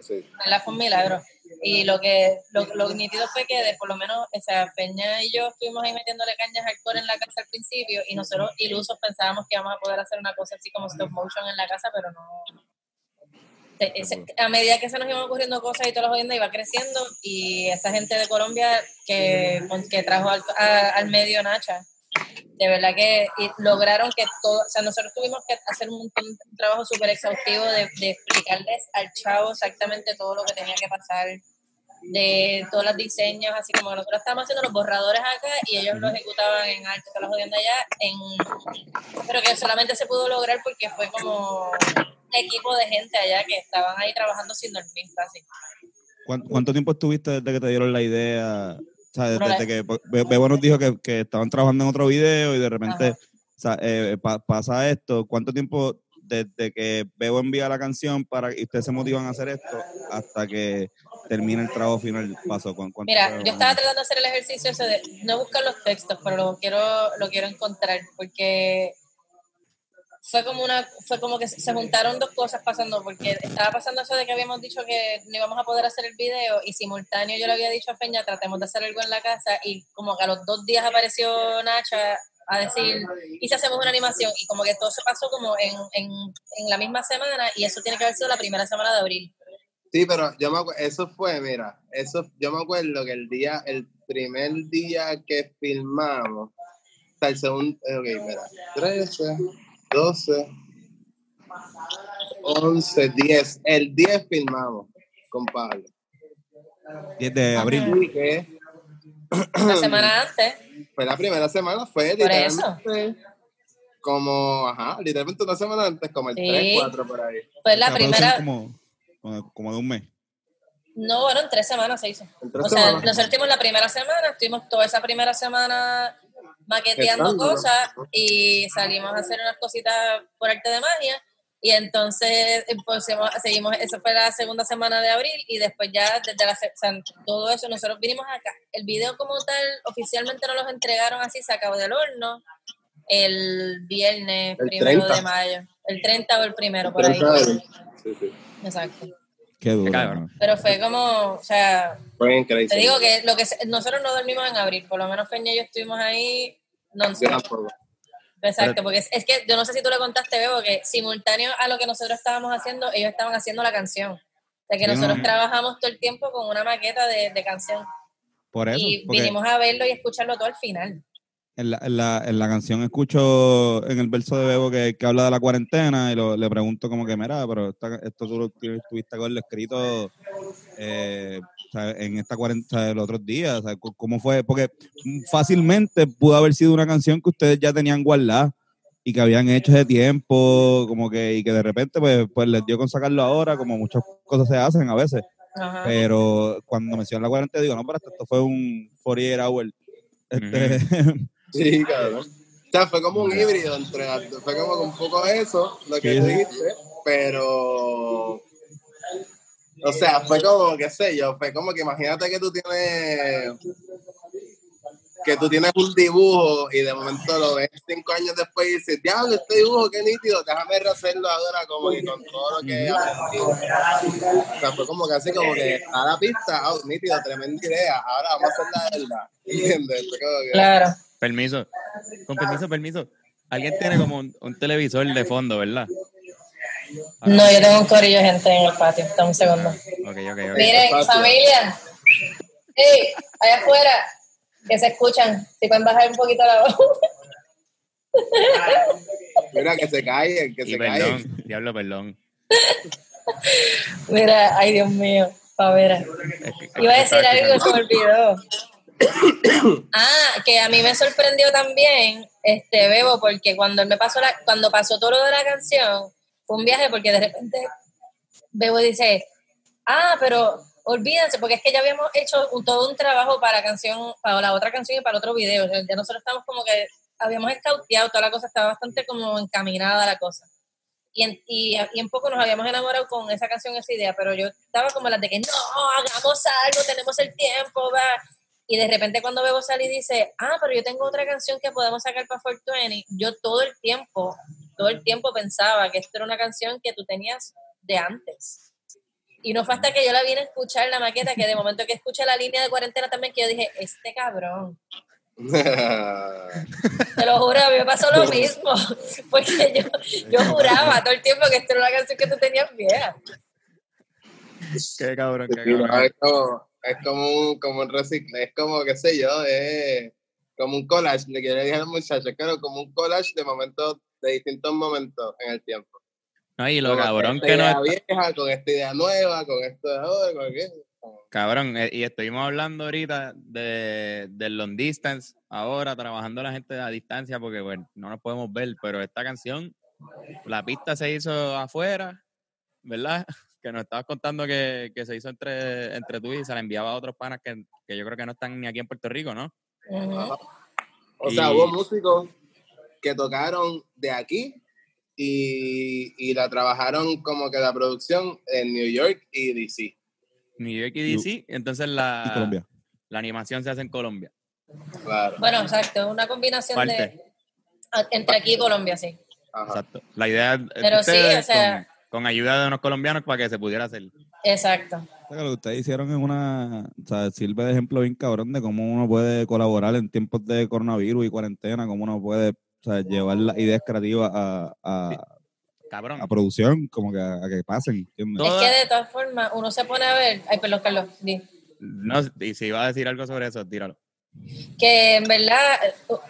Sí. En verdad fue un milagro. Y lo que lo, lo nítido fue que de, por lo menos, o sea, Peña y yo estuvimos ahí metiéndole cañas hardcore en la casa al principio y nosotros ilusos pensábamos que íbamos a poder hacer una cosa así como stop motion en la casa, pero no. A medida que se nos iban ocurriendo cosas y todas las jodiendas iba creciendo y esa gente de Colombia que, que trajo al, al medio Nacha, de verdad que lograron que todo, o sea, nosotros tuvimos que hacer un, montón- un trabajo súper exhaustivo de, de explicarles al chavo exactamente todo lo que tenía que pasar, de todos los diseños, así como que nosotros estábamos haciendo los borradores acá y ellos lo ejecutaban en arte, todas las jodiendas allá, en, pero que solamente se pudo lograr porque fue como un equipo de gente allá que estaban ahí trabajando sin dormir casi. ¿Cuán- ¿Cuánto tiempo estuviste desde que te dieron la idea? O sea, Bueno, desde que Be- Bebo nos dijo que, que estaban trabajando en otro video y de repente o sea, eh, pa- pasa esto. ¿Cuánto tiempo desde que Bebo envía la canción para que ustedes se motivan a hacer esto hasta que termine el trabajo final pasó? ¿Cuán- cuánto Mira, yo estaba tratando de hacer el ejercicio ese de no buscar los textos, pero lo quiero, lo quiero encontrar porque fue como una, fue como que se juntaron dos cosas pasando, porque estaba pasando eso de que habíamos dicho que no íbamos a poder hacer el video y simultáneo yo le había dicho a Peña, tratemos de hacer algo en la casa y como que a los dos días apareció Nacha a decir, y si hacemos una animación y como que todo se pasó como en, en, en la misma semana y eso tiene que haber sido la primera semana de abril. Sí, pero yo me acuerdo, eso fue, mira, eso, yo me acuerdo que el día, el primer día que filmamos, o sea, el segundo, ok, mira, 13, 12, 11, 10, el 10 filmamos con Pablo. 10 de abril. Así que Una semana antes, fue la primera semana, fue Por eso. literalmente como, ajá, literalmente una semana antes, como el Sí. 3, 4 por ahí. fue la sea, primera, Como, como, como de un mes. no, bueno, en tres semanas se hizo. En tres O sea, semanas. nosotros estuvimos la primera semana, estuvimos toda esa primera semana maqueteando cosas y salimos a hacer unas cositas por arte de magia. Y entonces eh, pusimos- seguimos, eso fue la segunda semana de abril y después ya desde la, se- o sea, todo eso nosotros vinimos acá. El video como tal oficialmente nos los entregaron así, sacado del horno, el viernes El primero 30. de mayo. El 30 o el primero, por ahí. 30 de abril. Sí, sí. Exacto. Qué duro. cabrón. ¿no? Pero fue como, o sea, Fue increíble. te digo que lo que nosotros no dormimos en abril, por lo menos Feña y yo estuvimos ahí tampoco. Exacto, porque es, es que yo no sé si tú le contaste, Bebo, que simultáneo a lo que nosotros estábamos haciendo, ellos estaban haciendo la canción. O sea, que nosotros no. trabajamos todo el tiempo con una maqueta de, de canción. Por eso. y porque vinimos a verlo y escucharlo todo al final. En, la, en, la, en la canción escucho en el verso de Bebo que, que habla de la cuarentena y lo- le pregunto como que, mira, pero esta- esto tú lo tienes- tuviste que haberlo escrito eh, en esta cuarentena los otros días. ¿Cómo fue? Porque fácilmente pudo haber sido una canción que ustedes ya tenían guardada y que habían hecho de tiempo, como que, y que de repente pues, pues les dio con sacarlo ahora, como muchas cosas se hacen a veces. Ajá. Pero cuando mencionan la cuarentena digo, no, pero esto, esto fue un 48 hour. Este, Sí, cabrón. O sea, fue como un híbrido entre. Fue como un poco eso, lo que dijiste, pero. O sea, fue como, qué sé yo, fue como que imagínate que tú tienes. Que tú tienes un dibujo y de momento lo ves cinco años después y dices, diablo, este dibujo, qué nítido, déjame rehacerlo ahora como que con todo lo que. O sea, fue como que así como que a la pista, ah, nítido, tremenda idea, ahora vamos a hacer la verdad. ¿Entiendes? Fue como que- Claro. Permiso. Con permiso, permiso. Alguien tiene como un, un televisor de fondo, ¿verdad? No, yo tengo un corillo de gente en el patio. Dame un segundo. Miren, familia. Hey, allá afuera. Que se escuchan. Si pueden bajar un poquito la voz. Mira, que se callen, que Y se perdón, callen. diablo, perdón. Mira, ay Dios mío. Pa' ver. Es que- Iba a que decir algo, se me olvidó. Ah, que a mí me sorprendió también, este Bebo, porque cuando él me pasó la, cuando pasó todo lo de la canción, fue un viaje porque de repente Bebo dice, ah, pero olvídense, porque es que ya habíamos hecho todo un trabajo para la canción, para la otra canción y para otro video. Ya nosotros estamos como que habíamos escauteado, toda la cosa estaba bastante como encaminada la cosa. Y en, y, y en poco nos habíamos enamorado con esa canción, esa idea, pero yo estaba como la de que no, hagamos algo, tenemos el tiempo, va. Y de repente cuando Bebo sale y dice, ah, pero yo tengo otra canción que podemos sacar para 420, yo todo el tiempo, todo el tiempo pensaba que esto era una canción que tú tenías de antes. Y no fue hasta que yo la vine a escuchar en la maqueta que de momento que escuché la línea de cuarentena también que yo dije, este cabrón. Te lo juro, a mí me pasó lo mismo. Porque yo, yo juraba todo el tiempo que esta era una canción que tú tenías vieja. Qué cabrón, qué cabrón. Es como, un, como un reciclaje, es como, qué sé yo, es como un collage, le quiero decir al muchacho, claro, como un collage de momentos, de distintos momentos en el tiempo. No, y lo Como cabrón esta que no idea está- vieja, con esta idea nueva, con esto de ahora, con aquello. Cabrón, eh, y estuvimos hablando ahorita de, del long distance, ahora trabajando la gente a distancia porque bueno, no nos podemos ver, pero esta canción, la pista se hizo afuera, ¿verdad? Que nos estabas contando que, que se hizo entre, entre tú y se la enviaba a otros panas que, que yo creo que no están ni aquí en Puerto Rico, ¿no? O sea, hubo músicos que tocaron de aquí y, y la trabajaron como que la producción en New York y DC. New York y DC, entonces la, la animación se hace en Colombia. Claro. Bueno, exacto, una combinación Parte. de entre aquí y Colombia, sí. Ajá. Exacto. La idea Pero sí, ustedes o sea- con, ayuda de unos colombianos para que se pudiera hacer. Exacto. O sea, que lo que ustedes hicieron es una, o sea, sirve de ejemplo bien cabrón de cómo uno puede colaborar en tiempos de coronavirus y cuarentena, cómo uno puede o sea, llevar las ideas creativas a, a, Cabrón. a producción, como que a, a que pasen, Es que de todas formas uno se pone a ver, ay, perdón, Carlos, di. No, y si iba a decir algo sobre eso, tíralo. Que en verdad,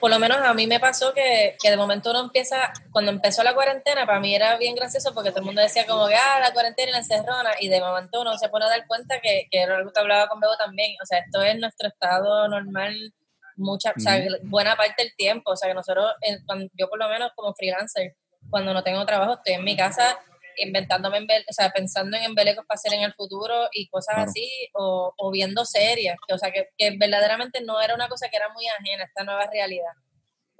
por lo menos a mí me pasó que, que de momento uno empieza, cuando empezó la cuarentena, para mí era bien gracioso porque todo el mundo decía como que, ah, la cuarentena y la encerrona, y de momento uno se pone a dar cuenta que, que era algo que hablaba con Bebo también, o sea, esto es nuestro estado normal mucha, o sea, buena parte del tiempo, o sea, que nosotros, en- cuando- yo por lo menos como freelancer, cuando no tengo trabajo, estoy en mi casa inventándome, embel- o sea, pensando en embelecos para hacer en el futuro y cosas Claro. así, o, o viendo series, que, o sea, que, que verdaderamente no era una cosa que era muy ajena a esta nueva realidad.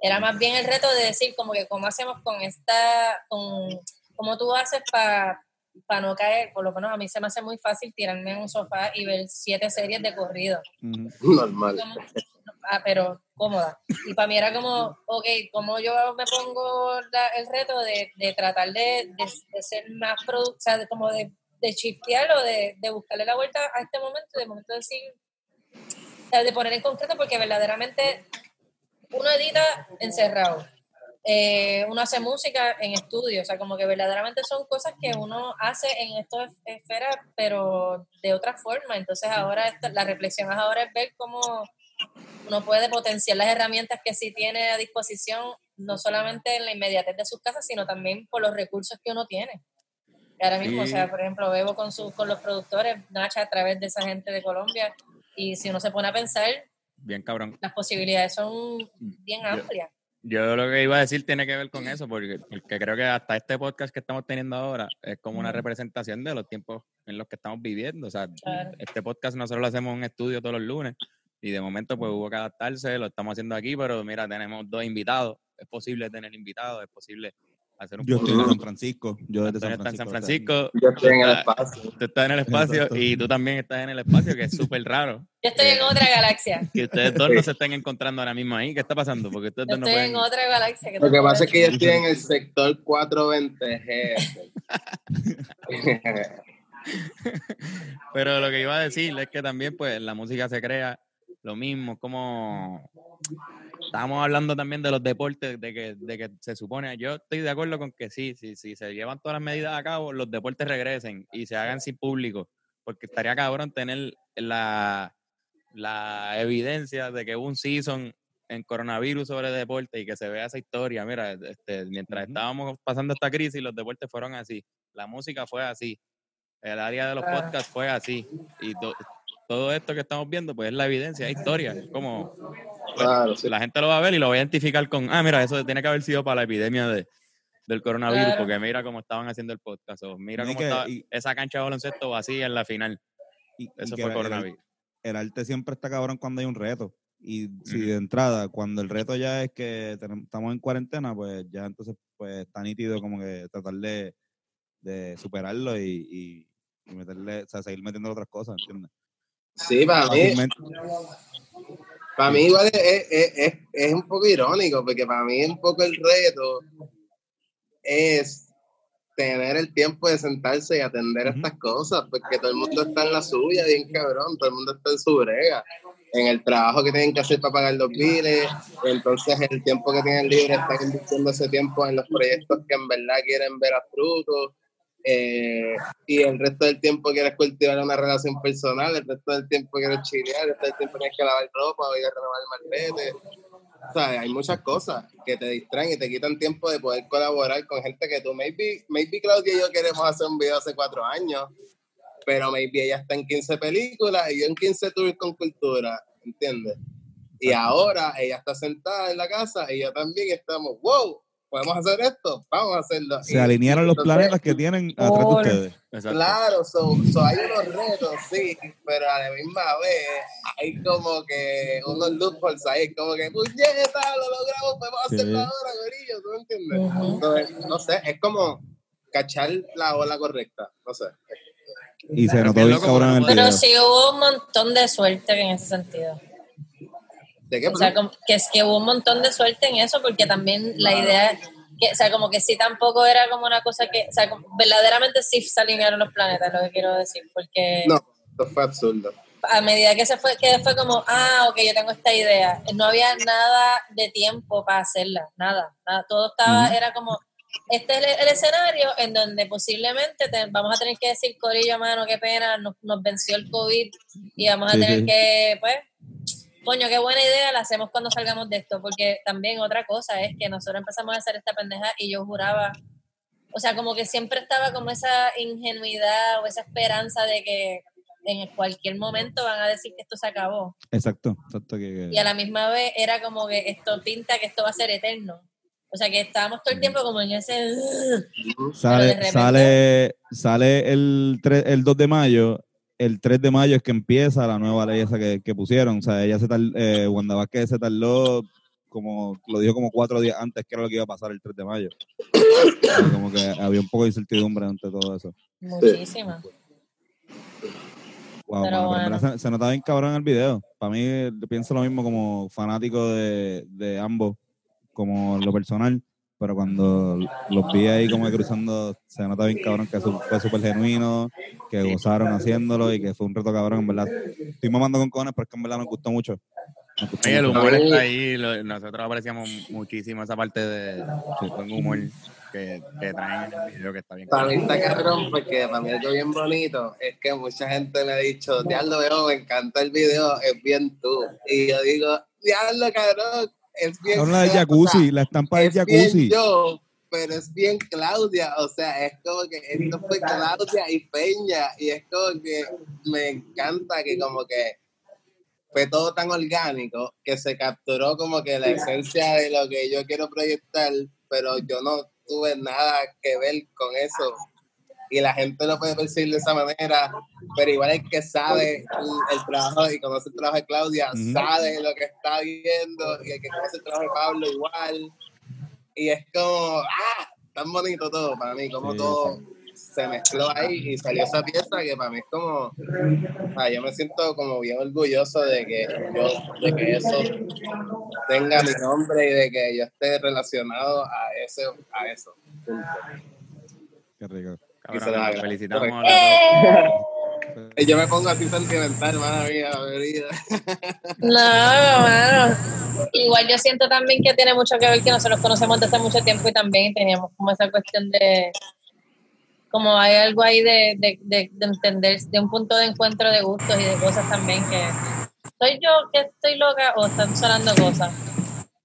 Era más bien el reto de decir como que cómo hacemos con esta, con, cómo tú haces para no caer, por lo menos a mí se me hace muy fácil tirarme en un sofá y ver siete series de corrido. Normal. como- ah, pero cómoda. Y para mí era como, ok, como yo me pongo la- el reto de, de tratar de, de- de ser más productiva, o sea, como de, de shiftear o de, de buscarle la vuelta a este momento, de momento decir, de poner en concreto, porque verdaderamente uno edita encerrado. Eh, uno hace música en estudio, o sea, como que verdaderamente son cosas que uno hace en estas esferas, pero de otra forma. Entonces ahora la reflexión ahora es ver cómo uno puede potenciar las herramientas que sí tiene a disposición, no solamente en la inmediatez de sus casas, sino también por los recursos que uno tiene. Y ahora mismo, Sí. o sea, por ejemplo, Bebo con, su, con los productores, Nacha a través de esa gente de Colombia, y si uno se pone a pensar, Bien cabrón. las posibilidades son bien Yo- amplias. Yo lo que iba a decir tiene que ver con eso, porque, porque creo que hasta este podcast que estamos teniendo ahora es como una representación de los tiempos en los que estamos viviendo. O sea, Claro. este podcast nosotros lo hacemos en un estudio todos los lunes y de momento pues hubo que adaptarse, lo estamos haciendo aquí, pero mira, tenemos dos invitados. Es posible tener invitados, es posible hacer un Yo estoy en. San Francisco, yo desde San en San Francisco. Yo estoy en el espacio. tú estás en el espacio Exacto. y tú también estás en el espacio, que es súper raro. Yo estoy en Eh, otra galaxia. Que ustedes dos no se estén encontrando ahora mismo ahí. ¿Qué está pasando? Porque ustedes Yo dos no estoy pueden... en otra galaxia. Lo que pasa es que yo estoy en el sector 420G. Pero lo que iba a decir es que también, pues, la música se crea lo mismo, como estábamos hablando también de los deportes, de que, de que se supone, yo estoy de acuerdo con que sí, sí, sí, se llevan todas las medidas a cabo, los deportes regresen y se hagan sin público, porque estaría cabrón tener la, la evidencia de que hubo un season en coronavirus sobre deporte y que se vea esa historia. Mira, este, mientras estábamos pasando esta crisis, los deportes fueron así, la música fue así, el área de los Claro. podcasts fue así, y todo esto que estamos viendo, pues es la evidencia, es historia, es como Claro, sí. la gente lo va a ver y lo va a identificar con, ah, mira, eso tiene que haber sido para la epidemia de, del coronavirus, Claro. porque mira cómo estaban haciendo el podcast, o mira y cómo que- estaba y- esa cancha de baloncesto vacía en la final. Y- Eso fue el- coronavirus. el arte siempre está cabrón cuando hay un reto. Y si de entrada, cuando el reto ya es que tenemos- estamos en cuarentena, pues ya entonces pues está nítido como que tratar de, de superarlo y, y, y meterle, o sea, seguir metiendo otras cosas, ¿entiendes? Sí, para mí. Para mí igual es, es, es, es un poco irónico, porque para mí un poco el reto es tener el tiempo de sentarse y atender estas cosas, porque todo el mundo está en la suya, bien cabrón, todo el mundo está en su brega, en el trabajo que tienen que hacer para pagar los biles, entonces el tiempo que tienen libre están invirtiendo ese tiempo en los proyectos que en verdad quieren ver a frutos, eh, y el resto del tiempo quieres cultivar una relación personal, el resto del tiempo quieres chilear, el resto del tiempo tienes que lavar ropa o ir a renovar el malvete. O sea, hay muchas cosas que te distraen y te quitan tiempo de poder colaborar con gente que tú, maybe, maybe Claudia y yo queremos hacer un video hace cuatro años, pero maybe ella está en 15 películas y yo en 15 tours con cultura, ¿entiendes? Y ahora ella está sentada en la casa y yo también estamos, wow, podemos hacer esto, vamos a hacerlo. Se Y alinearon los entonces, planetas que tienen atrás de ustedes. Exacto. Claro, so, so hay unos retos, sí, pero a la misma vez hay como que unos loopholes ahí, como que, puñeta, lo logramos, podemos hacerlo Sí. ahora, gorillo, ¿tú me entiendes? Entonces, no sé, es como cachar la ola correcta, no sé. Y se Pero notó bien cabrón en el Pero video. sí hubo un montón de suerte en ese sentido. ¿De qué? O sea, como que es que hubo un montón de suerte en eso, porque también la idea, que, o sea, como que sí tampoco era como una cosa que, o sea, como- verdaderamente sí se alinearon los planetas, lo que quiero decir, porque No, esto fue absurdo. a medida que se fue, que fue como, ah, ok, yo tengo esta idea, no había nada de tiempo para hacerla, nada, nada todo estaba, Ujú. era como, este es el, el escenario en donde posiblemente te- vamos a tener que decir, Corillo, mano, qué pena, nos, nos venció el COVID y vamos a Sí, tener sí. que, pues, coño, qué buena idea, la hacemos cuando salgamos de esto, porque también otra cosa es que nosotros empezamos a hacer esta pendeja y yo juraba, o sea, como que siempre estaba como esa ingenuidad o esa esperanza de que en cualquier momento van a decir que esto se acabó. Exacto, exacto. Que, Y a la misma vez era como que esto pinta que esto va a ser eterno. O sea, que estábamos todo el tiempo como en ese... Sale, repente- sale, sale el, 3 el 2 de mayo. El 3 de mayo es que empieza la nueva ley esa que, que pusieron. O sea, ella se tal, eh, Wanda Vázquez se tardó como, lo dijo como cuatro días antes que era lo que iba a pasar el 3 de mayo. Como que había un poco de incertidumbre ante todo eso. Muchísima. Wow, Pero bueno. se, se notaba bien cabrón en el video. Para mí, pienso lo mismo como fanático de, de ambos, como lo personal. Pero cuando los vi ahí como que cruzando, se nota bien cabrón que fue súper genuino, que gozaron haciéndolo y que fue un reto cabrón, en verdad. Estoy mamando con cojones, pero es que en verdad nos gustó mucho. Nos gustó Oye, el humor está ahí. lo- nosotros apreciamos muchísimo esa parte de buen humor que, que traen en el video, que está bien. Para mí está cabrón porque para mí algo bien bonito es que mucha gente me ha dicho, diablo, veo, me encanta el video, es bien tú. Y yo digo, diablo, cabrón, es bien Habla del o sea, jacuzzi, la estampa del es bien jacuzzi. yo, pero es bien Claudia, o sea, es como que esto fue Claudia y Peña, y es como que me encanta que como que fue todo tan orgánico que se capturó como que la esencia de lo que yo quiero proyectar, pero yo no tuve nada que ver con eso. Y la gente lo puede percibir de esa manera, pero igual el que sabe el, el trabajo y conoce el trabajo de Claudia, sabe lo que está viendo, y el que conoce el trabajo de Pablo igual. Y es como, ¡ah! Tan bonito todo para mí, como Sí, todo se mezcló ahí y salió esa pieza que para mí es como, sea, yo me siento como bien orgulloso de que yo, de que eso tenga mi nombre y de que yo esté relacionado a ese, a eso. Punto. Qué rico. Cabrón, felicitamos a los ¡Eh! yo me pongo así sentimental, madre mía, querida. No, mano. Igual yo siento también que tiene mucho que ver que nosotros conocemos desde hace mucho tiempo y también teníamos como esa cuestión de como hay algo ahí de, de, de, de entender, de un punto de encuentro de gustos y de cosas también que soy yo que estoy loca o están sonando cosas,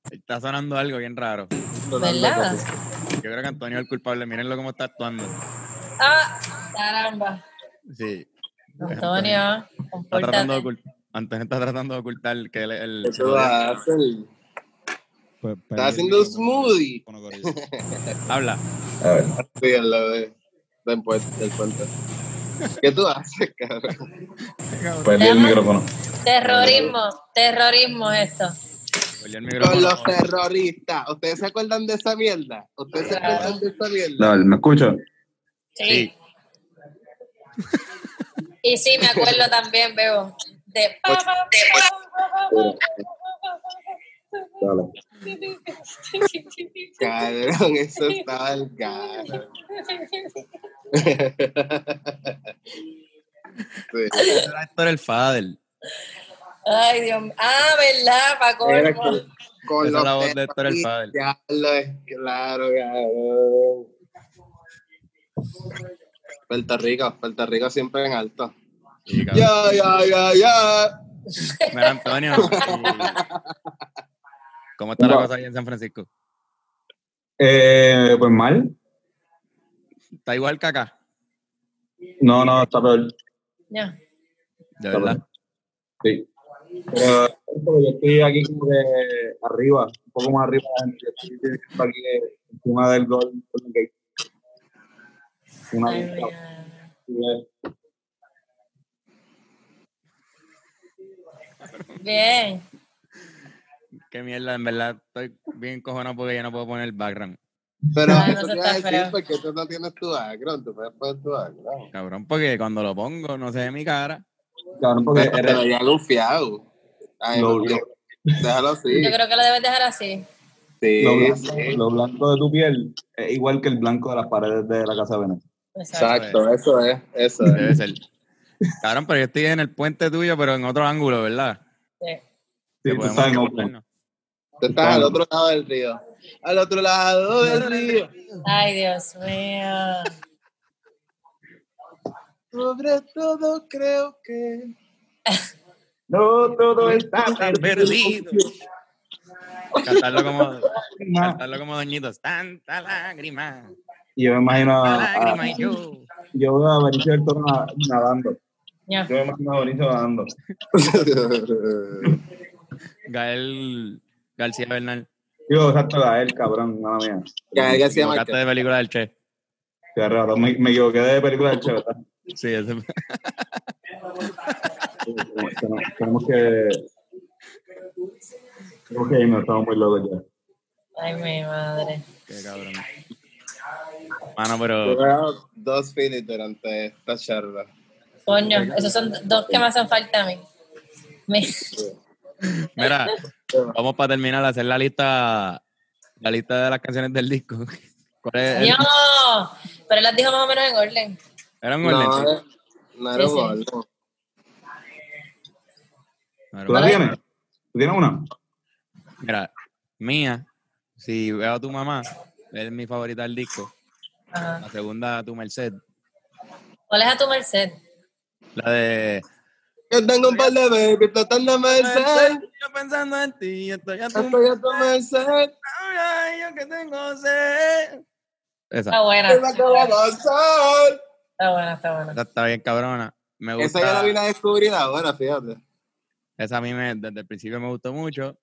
Está sonando algo bien raro. ¿verdad? Yo creo que Antonio es el culpable. Mírenlo cómo está actuando. Ah, caramba. Sí. Antonio, Está tratando de ocultar. Antonio está tratando de ocultar que él es el. Eso va a hacer. Pues, Está haciendo un smoothie. Habla. A ver, Sí, al lado de, puente. Del puente. ¿Qué tú haces, cabrón? perdí el micrófono. Terrorismo, terrorismo es esto. El Con micrófono. los terroristas. ¿Ustedes se acuerdan de esa mierda? ¿Ustedes se acuerdan de esa mierda? Dale, ¿me escucho? Sí. Y sí, me acuerdo también, veo. De... Cabrón, eso estaba el caro. Era Héctor el Fader. Ay, Dios mío. Ah, ¿verdad? Era colmo. con, con Esa los es la voz de Héctor el es claro, cabrón. Puerto Rico, Puerto Rico siempre en alto. Ya, ya, ya, ya. Mira, Antonio. ¿Cómo está la cosa ahí en San Francisco? Eh, pues mal. ¿Está igual que acá? No, no, está peor. Ya. De verdad. Sí. Pero yo estoy aquí como que arriba, un poco más arriba. Estoy aquí encima del gol. Una Ay, vista. Bien. Qué mierda, en verdad estoy bien cojonado porque ya no puedo poner background. Pero no eso te feo. porque tú no tienes tu background, tú puedes poner tu background. Cabrón, porque cuando lo pongo no se ve mi cara. Cabrón, porque gufiado. Ay, lo, no, lo- déjalo así. Yo creo que lo debes dejar así. Sí, lo blanco, sí. lo blanco de tu piel es igual que el blanco de las paredes de la casa de Venecia. Exacto. Eso es, eso es. Debe ser. Cabrón, pero yo estoy en el puente tuyo, pero en otro ángulo, ¿verdad? Sí. Sí, tú. Oakland. Tú estás al otro lado del río. Al otro lado del río. Ay, Dios mío. Sobre todo creo que. No, todo está perdido. Cantarlo como, cantarlo como doñitos. Tanta lágrima, Y yo me imagino a, a- y yo. yo veo a Benicio del Toro na- nadando. Yo me imagino a Benicio nadando. Gael García Bernal. Digo, exacto, a él, cabrón, nada mía. Ya se llama. Equivocaste de película del Che. Qué raro, me, me equivoqué de película del Che, ¿verdad? Sí, ese Tenemos- Tenemos que... Tenemos que irnos, estamos muy locos ya. Ay, mi madre. Qué cabrón. Mano, Yo pero veo dos Phillies durante esta charla. Coño, esos son dos que me hacen falta a mí. Me- mira, vamos para terminar a hacer la lista la lista de las canciones del disco. ¿Cuál es el- No, pero él las dijo más o menos en orden. ¿Era No, orden? no era Sí, orden. No era ¿Tú la tienes? ¿Tú tienes una? Mira, mía, si veo a tu mamá, es mi favorita del disco. Ajá. La segunda, tu Merced. ¿Cuál es a tu merced? La de. Yo tengo un par de baby tratando de merced. Yo pensando en ti, estoy a tu Estoy a tu merced. Ay, yo que tengo sed. Esa, Está buena. ¿Qué es lo que va a? Está buena, está buena. esa está bien cabrona. Me gusta. Esa ya la vine a descubrir ahora, fíjate. Esa a mí me, desde el principio me gustó mucho.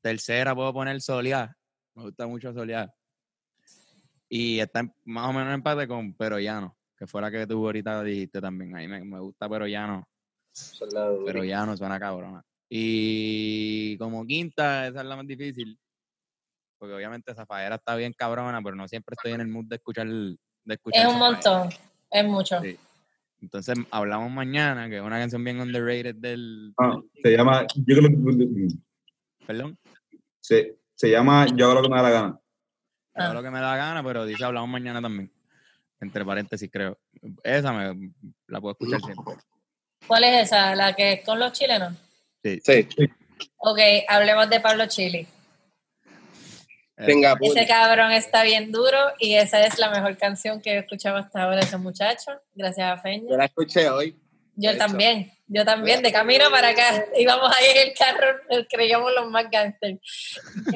Tercera puedo poner Soleá. Me gusta mucho Soleá. Y está en- más o menos en empate con Pero Llano, que fue la que tú ahorita dijiste también. A mí me, me gusta Pero Llano. Esa es la dura. Pero Llano suena cabrona. Y como quinta, esa es la más difícil. Porque obviamente Zafaera está bien cabrona, pero no siempre estoy en el mood de escuchar. De escuchar Es un Zafaera. montón. Es mucho. Sí. Entonces hablamos mañana, que es una canción bien underrated del. Ah, se llama... Yo creo que... Perdón. Se, se llama Yo hago lo que me da la gana. Ah. Hago lo que me da gana, pero dice hablamos mañana también. Entre paréntesis, creo. Esa me, la puedo escuchar siempre. ¿Cuál es esa? ¿La que es con los chilenos? Sí. Sí, Ok, hablemos de Pablo Chili. Eh, Singapur. Ese cabrón está bien duro y esa es la mejor canción que he escuchado hasta ahora de ese muchacho. Gracias a Yo Feña. la escuché hoy. Yo Eso. también, yo también, de camino para acá. Íbamos ahí en el carro, creíamos los más gangsters.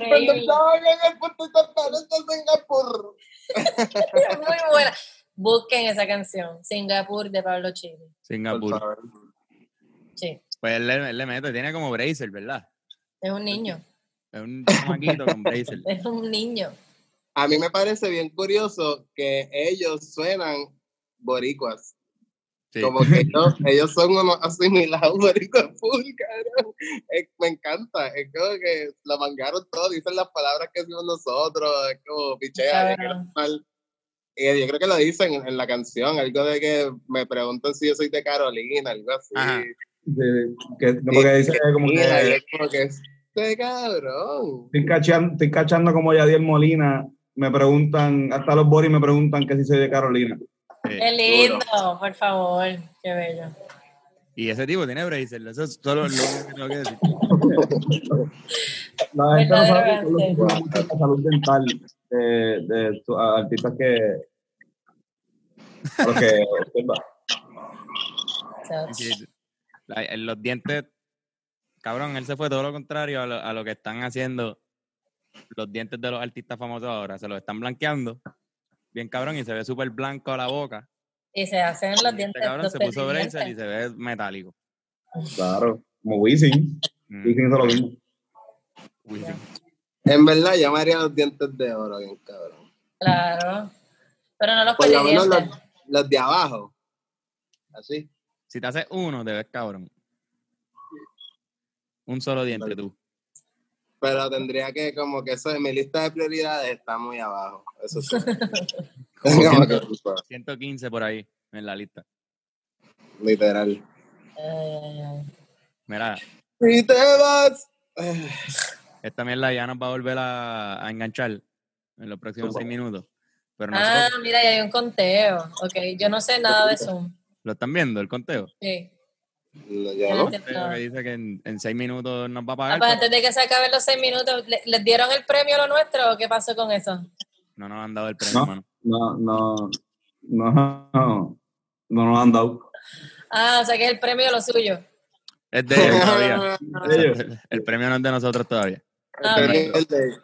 Cuando estaba en el puerto de Singapur. Muy buena. Busquen esa canción, Singapur de Pablo Chili. Por Singapur. Sí, Pues él, le- él le mete, tiene como bracer, ¿verdad? es un niño, Es un chamaquito con bracer. es un niño. A mí me parece bien curioso que ellos suenan boricuas. Sí. Como que ellos, ellos son unos asimilados boricuas full, cabrón. Es- me encanta. Es como que lo mangaron todo, dicen las palabras que decimos nosotros, es como pichea, mal. Y yo creo que lo dicen en, en la canción, algo de que me preguntan si yo soy de Carolina, algo así. Ajá. De- que, no, porque dice como Mira, que... es como que es- Este cabrón. Estoy cachando, estoy cachando como Yadiel Molina. Me preguntan, hasta los Boris me preguntan que si soy de Carolina. Eh, Qué lindo, por favor. Qué bello. y ese tipo tiene bracer. Eso es solo lo único que tengo que decir. La gente no sabe que la salud dental de, de artistas que. a los que observa. O sea, Sí, la- los dientes, cabrón, él se fue todo lo contrario a lo, a lo que están haciendo los dientes de los artistas famosos ahora. Se los están blanqueando. Bien cabrón, y se ve súper blanco la boca. Y se hacen los Este dientes. cabrón los se puso bracer y se ve metálico. Claro, como Wisin. Mm, Wisin hizo lo mismo. sí. En verdad, yo me haría los dientes de oro, bien cabrón. Claro. Pero no los Por lo menos los, los de abajo. Así. Si te haces uno, te ves cabrón. Un solo diente tú. Pero tendría que, como que eso de mi lista de prioridades está muy abajo. Eso sí. Como que, 115 por ahí en la lista. Literal. Ay. Mira, Si te vas. esta mierda ya nos va a volver a, a enganchar en los próximos seis minutos. Pero Ah, nosotros, mira, ya hay un conteo. Ok, yo no sé nada de Zoom. ¿lo están viendo el conteo? Sí. Yo no que dice que en, en seis minutos nos va a Ah, pagar. pues antes de que se acaben los seis minutos, ¿le- ¿les dieron el premio a lo nuestro o qué pasó con eso? No nos han dado el premio, No. mano. No, no, no, no, no nos han dado. Ah, o sea que es el premio de lo suyo. Es de ellos todavía. Ellos. El, el premio no es de nosotros todavía. Ah, El ok.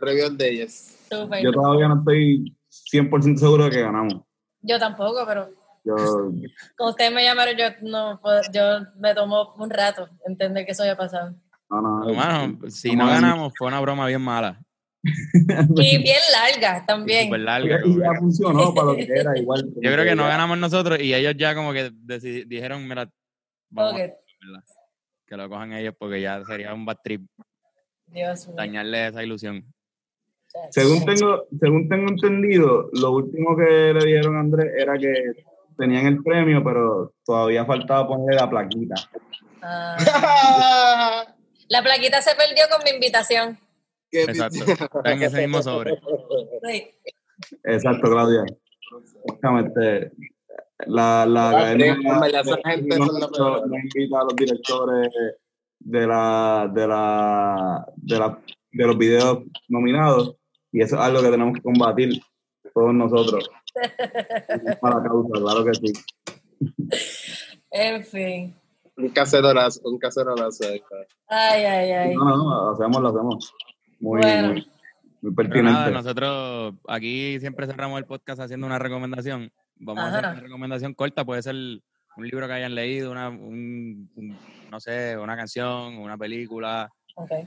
previo el de, ellos. Yo todavía no estoy 100% seguro de que ganamos. Yo tampoco, pero Yo, como ustedes me llamaron, yo no puedo- yo me tomó un rato entender que eso había pasado. no, no, Mano, si vamos no ganamos, fue una broma bien mala. Y bien larga también. Larga. y ya funcionó para lo que era igual. Yo creo que no ganamos nosotros y ellos ya como que dijeron, mira, que lo cojan ellos porque ya sería un bad trip Dios mío. dañarle esa ilusión. Según tengo, según tengo entendido, lo último que le dijeron a Andrés era que tenían el premio, pero todavía faltaba ponerle la plaquita. Ah, la plaquita se perdió con mi invitación. Exacto. Está en ese mismo sobre. Sí. Exacto, Claudia. Exactamente. La, la Ah, gente la no- peor. no invita a los directores de la, de la, de la, de los videos nominados y eso es algo que tenemos que combatir todos nosotros para la causa, claro que sí. En fin. Un cacerolazo, un. Ay, ay, ay. No, no, no, lo hacemos, lo hacemos. Muy, Bueno. muy, muy Pero nada, pertinente. nosotros aquí siempre cerramos el podcast haciendo una recomendación. Vamos a hacer una recomendación corta, puede ser un libro que hayan leído, una, un, un- no sé, una canción, una película,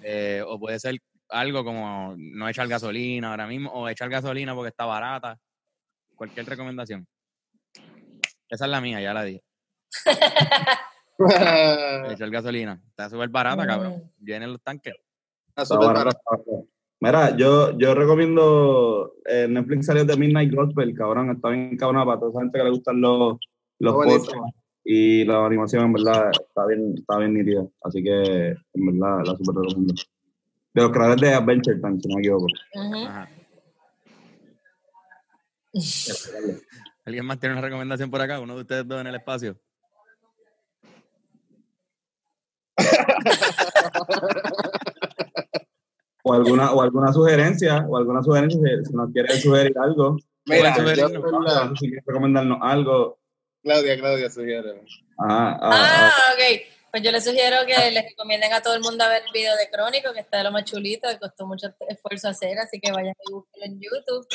eh, o puede ser algo como no echar gasolina ahora mismo, o echar gasolina porque está barata. Cualquier recomendación. Esa es la mía, ya la dije. Echar gasolina. Está súper barata, cabrón. Llenen los tanques. Está súper barato. Mira, yo, yo recomiendo eh, Netflix salió de Midnight Gospel, cabrón, está bien cabrón para toda esa gente que le gustan los, los podcasts y la animación en verdad está bien, está bien nítida, así que en verdad la super recomiendo. De los creadores de Adventure Time, si no me equivoco. Ujú. Ajá. ¿Alguien más tiene una recomendación por acá? Uno de ustedes dos en el espacio. O alguna, o alguna sugerencia, o alguna sugerencia, si, si nos quieren sugerir algo, Mira, Pueden yo, sugerirnos. en verdad- si quieren recomendarnos algo. Claudia, Claudia, sugiere. Ajá, ah, Ah, ah, ok. Pues yo les sugiero que les recomienden a todo el mundo a ver el video de Crónico, que está de lo más chulito, que costó mucho esfuerzo hacer, así que vayan y búsquenlo en YouTube.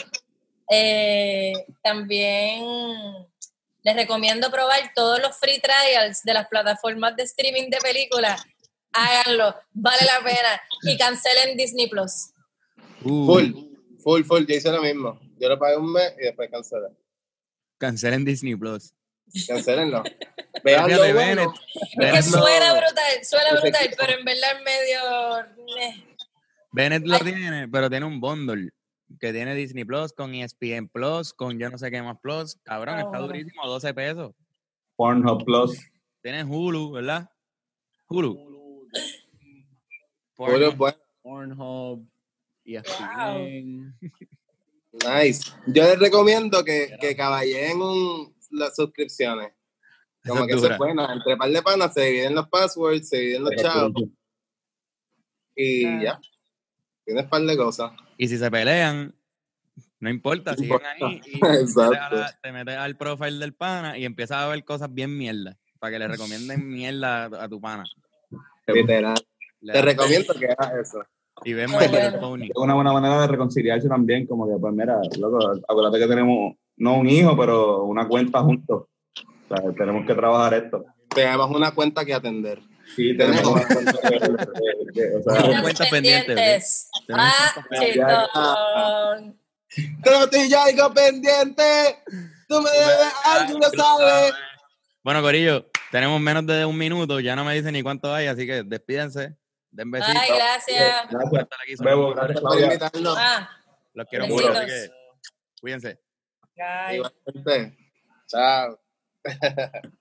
Eh, también les recomiendo probar todos los free trials de las plataformas de streaming de películas. Háganlo, vale la pena. Y cancelen Disney Plus. Uh, Full, full, full. Yo hice lo mismo. Yo lo pagué un mes y después cancelé. Cancelen Disney Plus. Cancelenlo. Pero Vean fíjate, lo bueno. Es que suena brutal, suena brutal, pero en verdad es medio... Bennett lo tiene, pero tiene un bundle que tiene Disney Plus con ESPN Plus, con yo no sé qué más Plus. Cabrón, está bueno. durísimo, 12 pesos. Pornhub Plus. Tienes Hulu, ¿verdad? Hulu. Julio es bueno. Pornhub, E ESPN. Nice. Yo les recomiendo que, que caballeen un, las suscripciones. Como que es eso es bueno. Entre par de panas se dividen los passwords, se dividen los chavos y Ah. ya. Tienes par de cosas. Y si se pelean, no importa, No siguen importa. ahí y te metes, a Exacto. la- te metes al profile del pana y empiezas a ver cosas bien mierda. Para que le recomienden mierda a, a tu pana. Literal. Le Te recomiendo que hagas eso. Y bueno. Pony. Es una buena manera de reconciliarse también, como que, pues mira, loco, acuérdate que tenemos, no un hijo, pero una cuenta juntos. O sea, tenemos que trabajar esto. Tenemos una cuenta que atender. Sí, tenemos cuenta que- o sea, Tenemos Cuentas pendientes, Ah, algo pendiente. Tú me debes algo, lo sabes. Bueno, Corillo, tenemos menos de un minuto, ya no me dicen ni cuánto hay, así que despídense, den besitos. Ay, gracias. Por gracias. estar aquí, Bebo, los gracias, Por invitarnos. Ah, Los quiero mucho, así que cuídense. bye. Chao.